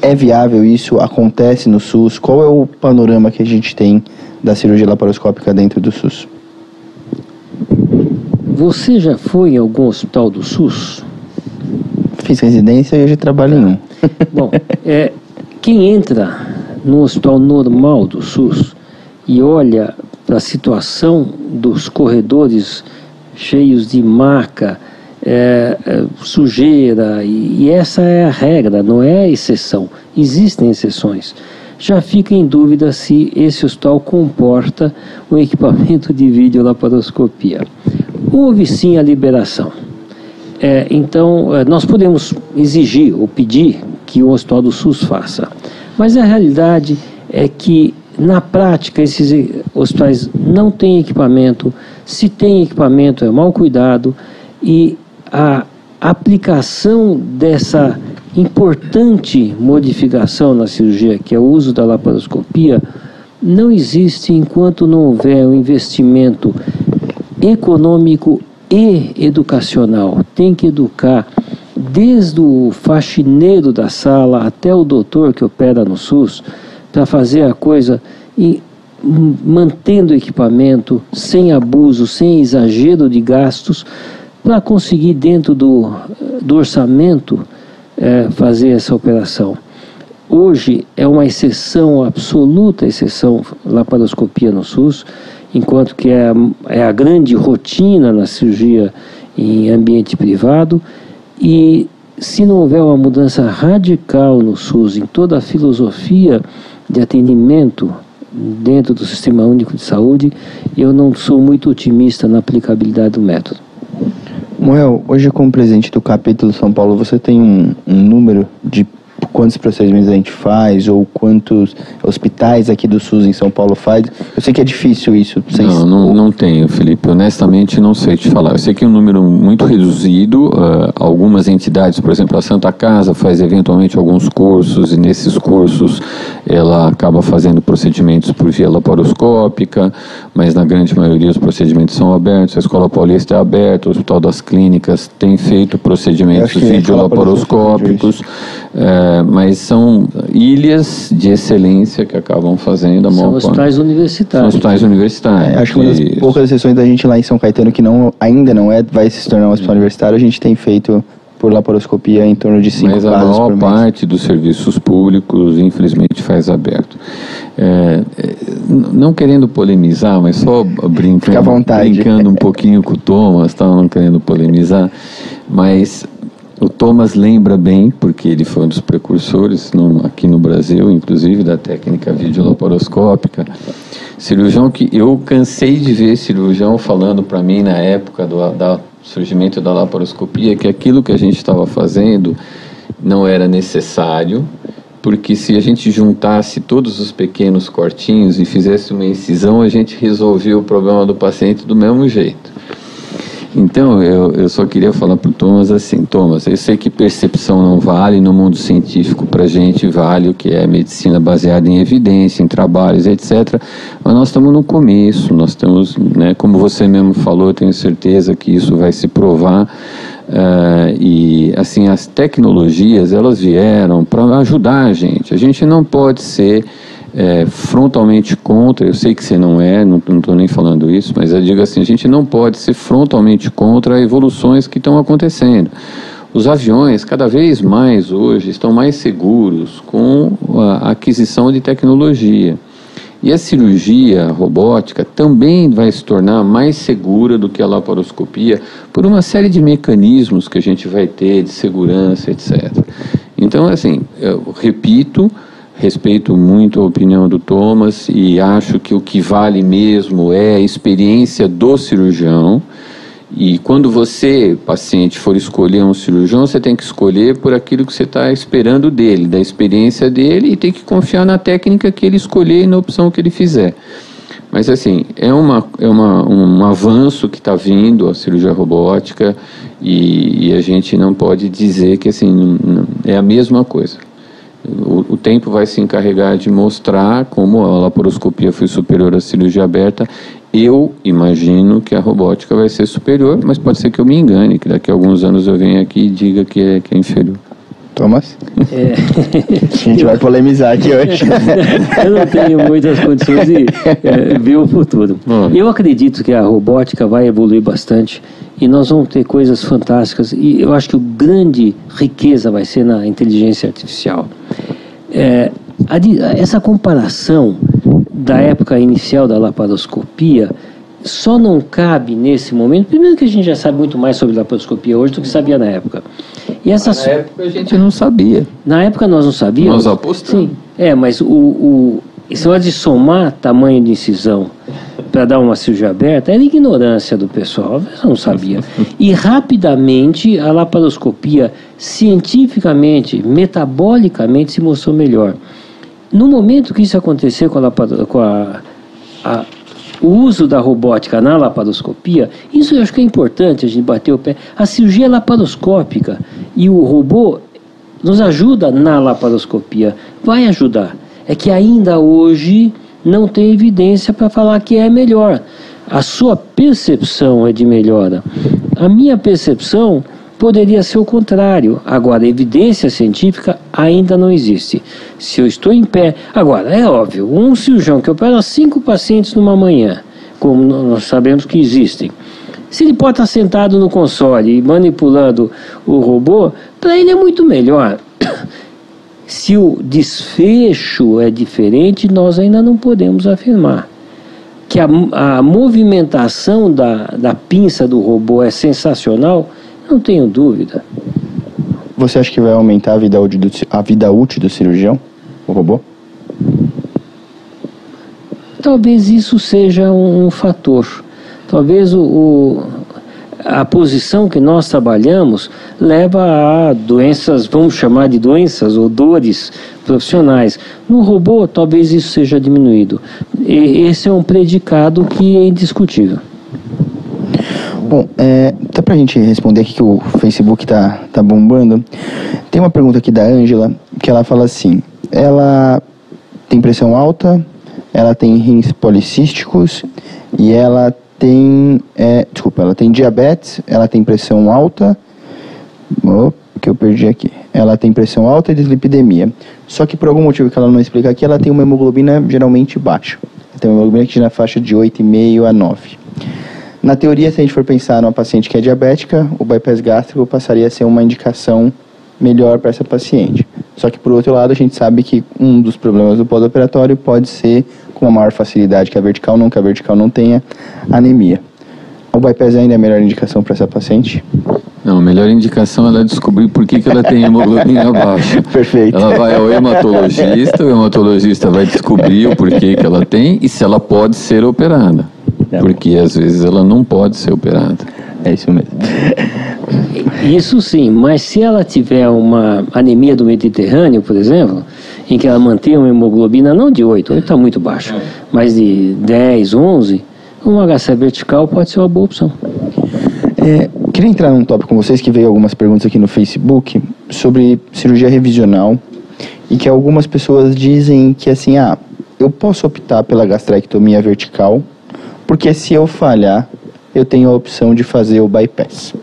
é viável isso? Acontece no SUS? Qual é o panorama que a gente tem da cirurgia laparoscópica dentro do SUS? Você já foi em algum hospital do SUS? Fiz residência e hoje trabalho em um. [LAUGHS] Bom, é, quem entra no hospital normal do SUS e olha para a situação dos corredores cheios de maca, é, é, sujeira, e, e essa é a regra, não é a exceção. Existem exceções já fica em dúvida se esse hospital comporta um equipamento de videolaparoscopia. Houve sim a liberação. É, então, é, nós podemos exigir ou pedir que o Hospital do SUS faça. Mas a realidade é que, na prática, esses hospitais não têm equipamento. Se tem equipamento, é mal cuidado. E a aplicação dessa importante modificação na cirurgia, que é o uso da laparoscopia, não existe enquanto não houver um investimento econômico e educacional. Tem que educar desde o faxineiro da sala até o doutor que opera no SUS para fazer a coisa e mantendo o equipamento sem abuso, sem exagero de gastos, para conseguir dentro do, do orçamento é, fazer essa operação. Hoje é uma exceção, absoluta exceção, laparoscopia no SUS, enquanto que é, é a grande rotina na cirurgia em ambiente privado. E se não houver uma mudança radical no SUS, em toda a filosofia de atendimento dentro do Sistema Único de Saúde, eu não sou muito otimista na aplicabilidade do método. Moel, hoje como presidente do capítulo São Paulo, você tem um, um número de quantos procedimentos a gente faz ou quantos hospitais aqui do SUS em São Paulo faz? Eu sei que é difícil isso. Vocês... Não, não, não tenho, Felipe. Honestamente, não sei te falar. Eu sei que é um número muito reduzido. Uh, algumas entidades, por exemplo, a Santa Casa faz eventualmente alguns cursos e nesses cursos ela acaba fazendo procedimentos por via laparoscópica, mas na grande maioria os procedimentos são abertos. A Escola Paulista é aberta, o Hospital das Clínicas tem feito procedimentos videolaparoscópicos. É, mas são ilhas de excelência que acabam fazendo a São maior hospitais parte. universitários. São hospitais universitários. É, acho que uma das poucas exceções da gente lá em São Caetano que não, ainda não é, vai se tornar um hospital universitário, a gente tem feito por laparoscopia em torno de cinco Mas a maior parte dos serviços públicos, infelizmente, faz aberto. É, é não querendo polemizar, mas só brincando, brincando um pouquinho com o Thomas, tá? não querendo polemizar, mas o Thomas lembra bem, porque ele foi um dos precursores no, aqui no Brasil, inclusive, da técnica videolaparoscópica. Cirurgião que eu cansei de ver cirurgião falando para mim na época do da surgimento da laparoscopia que aquilo que a gente estava fazendo não era necessário, porque se a gente juntasse todos os pequenos cortinhos e fizesse uma incisão, a gente resolvia o problema do paciente do mesmo jeito. Então, eu, eu só queria falar para o Thomas assim, Thomas, eu sei que percepção não vale, no mundo científico para a gente vale o que é medicina baseada em evidência, em trabalhos, etc. Mas nós estamos no começo, nós estamos, né, como você mesmo falou, eu tenho certeza que isso vai se provar. Uh, e assim as tecnologias elas vieram para ajudar a gente. A gente não pode ser é, frontalmente contra, eu sei que você não é, não estou nem falando isso, mas eu digo assim, a gente não pode ser frontalmente contra evoluções que estão acontecendo. Os aviões, cada vez mais hoje, estão mais seguros com a aquisição de tecnologia. E a cirurgia robótica também vai se tornar mais segura do que a laparoscopia por uma série de mecanismos que a gente vai ter de segurança, etc. Então, assim, eu repito, respeito muito a opinião do Thomas e acho que o que vale mesmo é a experiência do cirurgião. E quando você, paciente, for escolher um cirurgião, você tem que escolher por aquilo que você está esperando dele, da experiência dele, e tem que confiar na técnica que ele escolher e na opção que ele fizer. Mas, assim, é, uma, é uma, um avanço que está vindo a cirurgia robótica e, e, a gente não pode dizer que, assim, não, é a mesma coisa. O, o, tempo vai se encarregar de mostrar como a laparoscopia foi superior à cirurgia aberta. Eu imagino que a robótica vai ser superior, mas pode ser que eu me engane, que daqui a alguns anos eu venha aqui e diga que é, que é inferior. Thomas? É. [LAUGHS] A gente vai polemizar aqui hoje. [LAUGHS] eu não tenho muitas condições de é, ver o futuro. Eu acredito que a robótica vai evoluir bastante e nós vamos ter coisas fantásticas. E eu acho que o grande riqueza vai ser na inteligência artificial. É, a, essa comparação da época inicial da laparoscopia só não cabe nesse momento. Primeiro que a gente já sabe muito mais sobre laparoscopia hoje do que sabia na época. E essa na época a gente não sabia. Na época nós não sabíamos. Nós apostamos. Sim. É, mas o, o esse negócio de somar tamanho de incisão para dar uma cirurgia aberta era ignorância do pessoal, eu não sabia. E rapidamente a laparoscopia, cientificamente, metabolicamente, se mostrou melhor. No momento que isso aconteceu com a, com a, a o uso da robótica na laparoscopia, isso eu acho que é importante a gente bater o pé. A cirurgia laparoscópica e o robô nos ajuda na laparoscopia, vai ajudar. É que ainda hoje não tem evidência para falar que é melhor. A sua percepção é de melhora. A minha percepção poderia ser o contrário. Agora, evidência científica ainda não existe. Se eu estou em pé. Agora, é óbvio, um cirurgião que opera cinco pacientes numa manhã, como nós sabemos que existem, se ele pode estar sentado no console e manipulando o robô, para ele é muito melhor. Se o desfecho é diferente, nós ainda não podemos afirmar. Que a, a movimentação da, da pinça do robô é sensacional, não tenho dúvida. Você acha que vai aumentar a vida útil do, a vida útil do cirurgião, o robô? Talvez isso seja um, um fator. Talvez o, o a posição que nós trabalhamos leva a doenças, vamos chamar de doenças ou dores profissionais. No robô, talvez isso seja diminuído. E esse é um predicado que é indiscutível. Bom, é, até pra gente responder aqui que o Facebook tá, tá bombando, tem uma pergunta aqui da Ângela, que ela fala assim, ela tem pressão alta, ela tem rins policísticos e ela tem, é, desculpa, ela tem diabetes, ela tem pressão alta, oh, que eu perdi aqui, ela tem pressão alta e dislipidemia, só que por algum motivo que ela não explica aqui, ela tem uma hemoglobina geralmente baixa, tem uma hemoglobina que na faixa de 8,5 a 9. Na teoria, se a gente for pensar numa paciente que é diabética, o bypass gástrico passaria a ser uma indicação melhor para essa paciente. Só que, por outro lado, a gente sabe que um dos problemas do pós-operatório pode ser, com uma maior facilidade que a vertical, não que a vertical não tenha, anemia. O bypass ainda é a melhor indicação para essa paciente? Não, a melhor indicação é ela descobrir por que, que ela tem hemoglobina [LAUGHS] baixa. Perfeito. Ela vai ao hematologista, o hematologista vai descobrir o porquê que ela tem e se ela pode ser operada. É. Porque às vezes ela não pode ser operada. É isso mesmo. Isso sim, mas se ela tiver uma anemia do Mediterrâneo, por exemplo, em que ela mantém uma hemoglobina não de 8, 8 está muito baixo, mas de 10, 11, um HC vertical pode ser uma boa opção. É, queria entrar num tópico com vocês que veio algumas perguntas aqui no Facebook sobre cirurgia revisional e que algumas pessoas dizem que assim, ah, eu posso optar pela gastrectomia vertical porque se eu falhar, eu tenho a opção de fazer o bypass.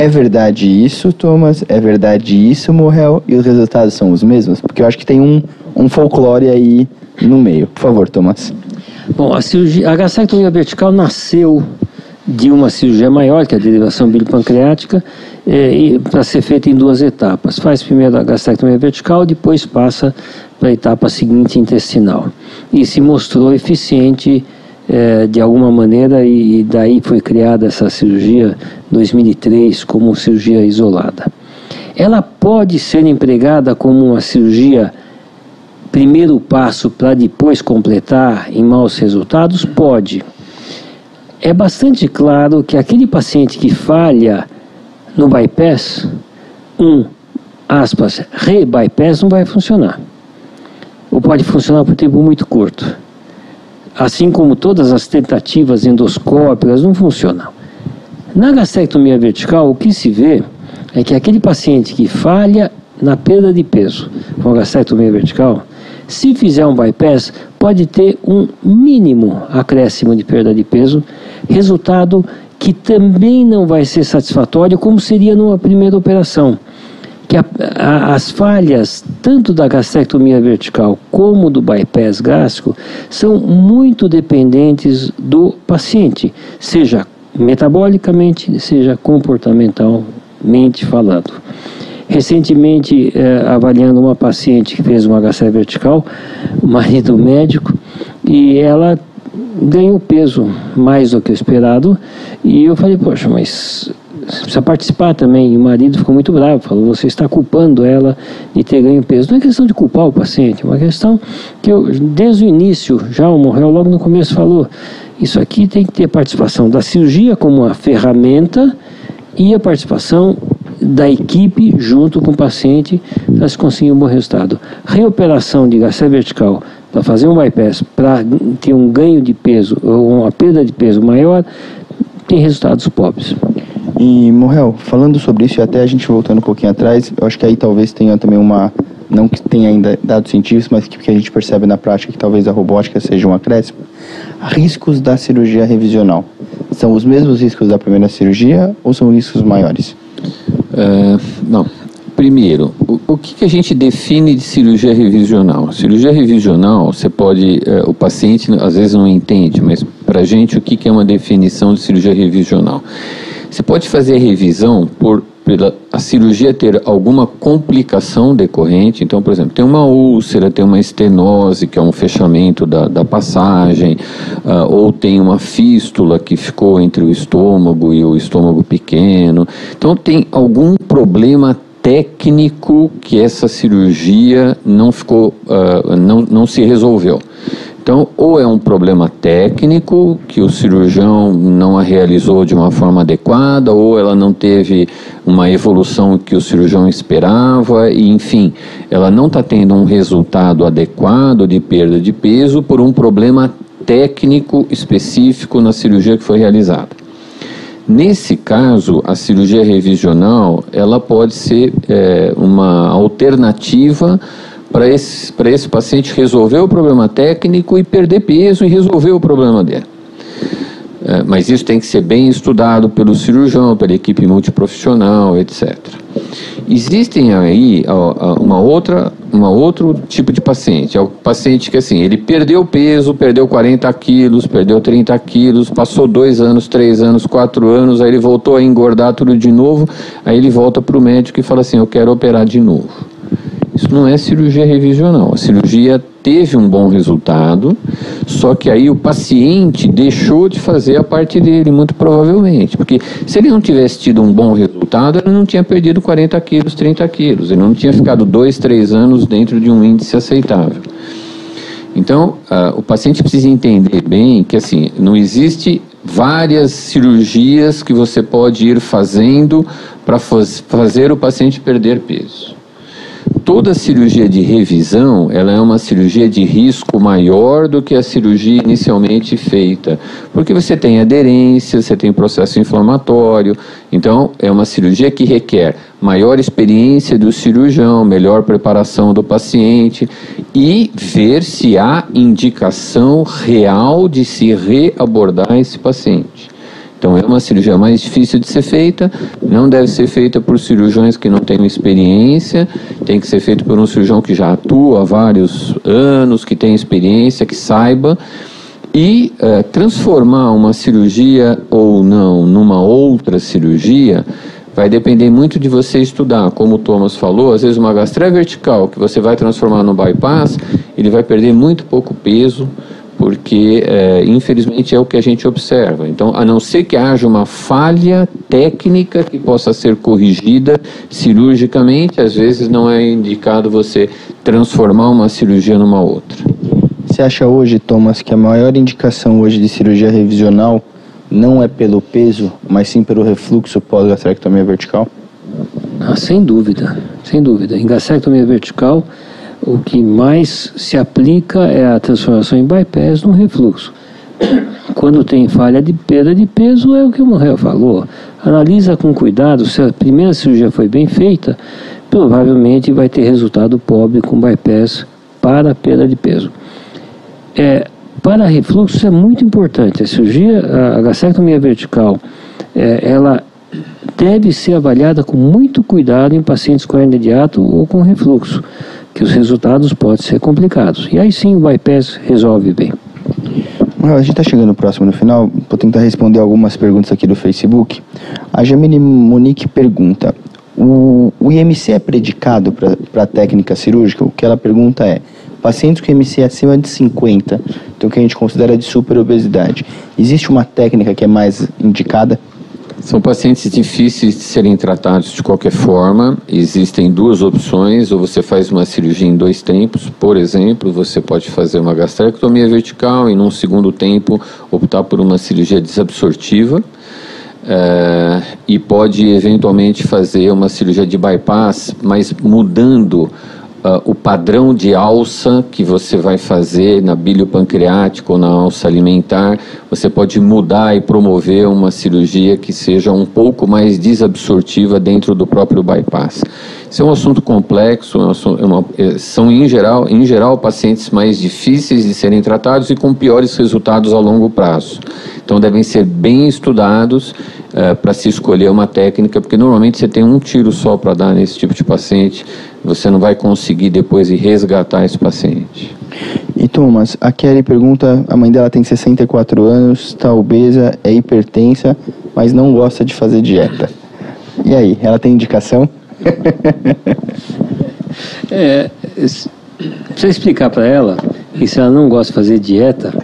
É verdade isso, Thomas? É verdade isso, Morrel? E os resultados são os mesmos? Porque eu acho que tem um, um folclore aí no meio. Por favor, Thomas. Bom, a, cirurgia, a gastrectomia vertical nasceu de uma cirurgia maior, que é a derivação bilipancreática, é, para ser feita em duas etapas. Faz primeiro a gastrectomia vertical, depois passa para a etapa seguinte intestinal. E se mostrou eficiente é, de alguma maneira e, daí foi criada essa cirurgia em 2003 como cirurgia isolada. Ela pode ser empregada como uma cirurgia primeiro passo para depois completar em maus resultados? Pode. É bastante claro que aquele paciente que falha no bypass, um, aspas, re-bypass não vai funcionar. Ou pode funcionar por tempo muito curto assim como todas as tentativas endoscópicas, não funcionam. Na gastrectomia vertical, o que se vê é que aquele paciente que falha na perda de peso com a gastrectomia vertical, se fizer um bypass, pode ter um mínimo acréscimo de perda de peso, resultado que também não vai ser satisfatório como seria numa primeira operação que a, a, as falhas, tanto da gastrectomia vertical como do bypass gástrico, são muito dependentes do paciente, seja metabolicamente, seja comportamentalmente falando. Recentemente, eh, avaliando uma paciente que fez uma HC vertical, o marido médico, e ela ganhou peso mais do que o esperado, e eu falei, poxa, mas precisa participar também. E o marido ficou muito bravo, falou: você está culpando ela de ter ganho peso. Não é questão de culpar o paciente, é uma questão que eu, desde o início, já o Morrel logo no começo falou: isso aqui tem que ter participação da cirurgia como uma ferramenta e a participação da equipe junto com o paciente para se conseguir um bom resultado. Reoperação de gastro vertical para fazer um bypass, para ter um ganho de peso ou uma perda de peso maior, tem resultados pobres. E, Morrel, falando sobre isso, e até a gente voltando um pouquinho atrás, eu acho que aí talvez tenha também uma. Não que tenha ainda dados científicos, mas que, que a gente percebe na prática que talvez a robótica seja um acréscimo. Riscos da cirurgia revisional. São os mesmos riscos da primeira cirurgia ou são riscos maiores? É, não. Primeiro, o, o que, que, a gente define de cirurgia revisional? Cirurgia revisional, você pode. É, o paciente às vezes não entende, mas para a gente, o que, que é uma definição de cirurgia revisional? Você pode fazer a revisão por pela a cirurgia ter alguma complicação decorrente. Então, por exemplo, tem uma úlcera, tem uma estenose, que é um fechamento da, da passagem, uh, ou tem uma fístula que ficou entre o estômago e o estômago pequeno. Então, tem algum problema técnico que essa cirurgia não ficou, uh, não, não se resolveu. Então, ou é um problema técnico que o cirurgião não a realizou de uma forma adequada, ou ela não teve uma evolução que o cirurgião esperava, e enfim, ela não está tendo um resultado adequado de perda de peso por um problema técnico específico na cirurgia que foi realizada. Nesse caso, a cirurgia revisional ela pode ser é, uma alternativa para esse, esse paciente resolver o problema técnico e perder peso e resolver o problema dele. É, mas isso tem que ser bem estudado pelo cirurgião, pela equipe multiprofissional, etc. Existem aí uma outra, uma outro tipo de paciente. É o paciente que assim, ele perdeu peso, perdeu 40 quilos, perdeu 30 quilos, passou dois anos, três anos, quatro anos, aí ele voltou a engordar tudo de novo, aí ele volta para o médico e fala assim, eu quero operar de novo. Isso não é cirurgia revisional. A cirurgia teve um bom resultado, só que aí o paciente deixou de fazer a parte dele, muito provavelmente. Porque se ele não tivesse tido um bom resultado, ele não tinha perdido 40 quilos, 30 quilos. Ele não tinha ficado dois, três anos dentro de um índice aceitável. Então, uh, o paciente precisa entender bem que assim, não existe várias cirurgias que você pode ir fazendo para faz, fazer o paciente perder peso toda cirurgia de revisão ela é uma cirurgia de risco maior do que a cirurgia inicialmente feita, porque você tem aderência, você tem processo inflamatório, então é uma cirurgia que requer maior experiência do cirurgião, melhor preparação do paciente e ver se há indicação real de se reabordar esse paciente. Então é uma cirurgia mais difícil de ser feita, não deve ser feita por cirurgiões que não tenham experiência, tem que ser feita por um cirurgião que já atua há vários anos, que tem experiência, que saiba. E uh, transformar uma cirurgia ou não numa outra cirurgia vai depender muito de você estudar. Como o Thomas falou, às vezes uma gastreia vertical que você vai transformar no bypass, ele vai perder muito pouco peso porque é, infelizmente é o que a gente observa. Então, a não ser que haja uma falha técnica que possa ser corrigida cirurgicamente, às vezes não é indicado você transformar uma cirurgia numa outra. Você acha hoje, Thomas, que a maior indicação hoje de cirurgia revisional não é pelo peso, mas sim pelo refluxo pós-gastrectomia vertical? Ah, sem dúvida, sem dúvida. Em gastrectomia vertical, o que mais se aplica é a transformação em bypass no refluxo. Quando tem falha de perda de peso, é o que o Morrel falou. Analisa com cuidado se a primeira cirurgia foi bem feita, provavelmente vai ter resultado pobre com bypass para perda de peso. É, para refluxo é muito importante. A cirurgia, a gastrectomia vertical, é, ela deve ser avaliada com muito cuidado em pacientes com hernia de ato ou com refluxo que os resultados podem ser complicados. E aí sim o bypass resolve bem. A gente está chegando próximo no final, vou tentar responder algumas perguntas aqui do Facebook. A Jamile Monique pergunta: o, o IMC é predicado para a técnica cirúrgica? O que ela pergunta é: pacientes com IMC acima de 50, então que a gente considera de superobesidade, existe uma técnica que é mais indicada? São pacientes difíceis de serem tratados de qualquer forma. Existem duas opções: ou você faz uma cirurgia em dois tempos, por exemplo, você pode fazer uma gastrectomia vertical e, num segundo tempo, optar por uma cirurgia desabsortiva. É, e pode eventualmente fazer uma cirurgia de bypass, mas mudando uh, o padrão de alça que você vai fazer na bílio pancreático ou na alça alimentar, você pode mudar e promover uma cirurgia que seja um pouco mais desabsortiva dentro do próprio bypass. Isso é um assunto complexo, é uma, é, são em geral, em geral pacientes mais difíceis de serem tratados e com piores resultados a longo prazo. Então devem ser bem estudados uh, para se escolher uma técnica, porque normalmente você tem um tiro só para dar nesse tipo de paciente você não vai conseguir depois resgatar esse paciente. E Thomas, a Kelly pergunta, a mãe dela tem 64 anos, está obesa, é hipertensa, mas não gosta de fazer dieta. E aí, ela tem indicação? [LAUGHS] é, precisa explicar para ela que se ela não gosta de fazer dieta,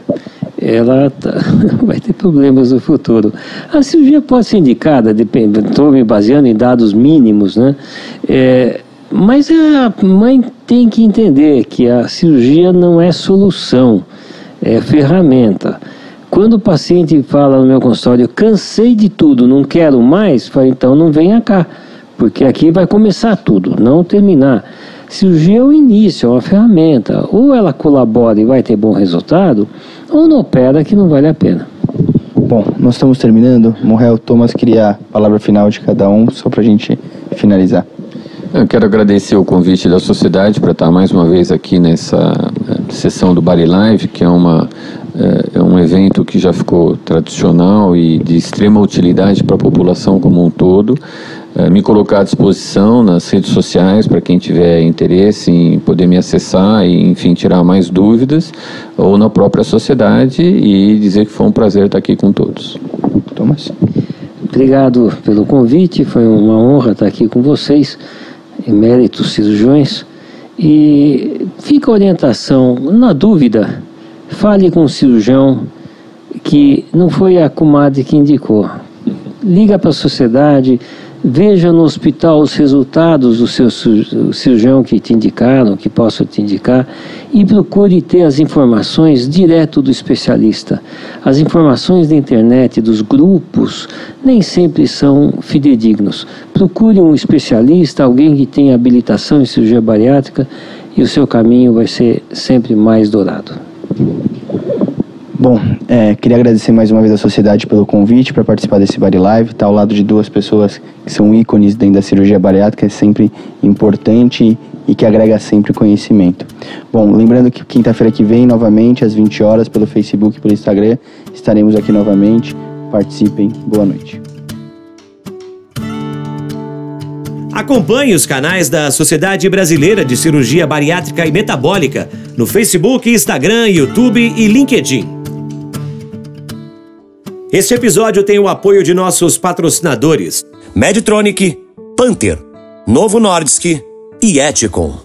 ela tá, [LAUGHS] vai ter problemas no futuro. A cirurgia pode ser indicada, estou me baseando em dados mínimos, né? É, mas a mãe tem que entender que a cirurgia não é solução. é ferramenta. Quando o paciente fala no meu consultório, cansei de tudo, não quero mais, falo, então não venha cá, porque aqui vai começar tudo, não terminar. Cirurgia é o início, é uma ferramenta. Ou ela colabora e vai ter bom resultado, ou não opera que não vale a pena. Bom, nós estamos terminando. Morrel, Thomas queria a palavra final de cada um, só para a gente finalizar. Eu quero agradecer o convite da sociedade para estar mais uma vez aqui nessa eh, sessão do Bari Live, que é, uma, é um evento que já ficou tradicional e de extrema utilidade para a população como um todo. É, me colocar à disposição nas redes sociais para quem tiver interesse em poder me acessar e, enfim, tirar mais dúvidas, ou na própria sociedade e dizer que foi um prazer estar aqui com todos. Thomas? Obrigado pelo convite, foi uma honra estar aqui com vocês, eméritos cirurgiões. E fica a orientação, na dúvida, fale com o cirurgião que não foi a comadre que indicou. Liga para a sociedade, Veja no hospital os resultados do seu cirurgião que te indicaram, que possa te indicar, e procure ter as informações direto do especialista. As informações da internet, dos grupos, nem sempre são fidedignos. Procure um especialista, alguém que tenha habilitação em cirurgia bariátrica, e o seu caminho vai ser sempre mais dourado. Bom, é, queria agradecer mais uma vez à sociedade pelo convite para participar desse Body Live. Estar tá ao lado de duas pessoas que são ícones dentro da cirurgia bariátrica é sempre importante e que agrega sempre conhecimento. Bom, lembrando que quinta-feira que vem, novamente, às 20 horas, pelo Facebook e pelo Instagram, estaremos aqui novamente. Participem. Boa noite. Acompanhe os canais da Sociedade Brasileira de Cirurgia Bariátrica e Metabólica no Facebook, Instagram, YouTube e LinkedIn. Este episódio tem o apoio de nossos patrocinadores: Medtronic, Panther, Novo Nordisk e Eticon.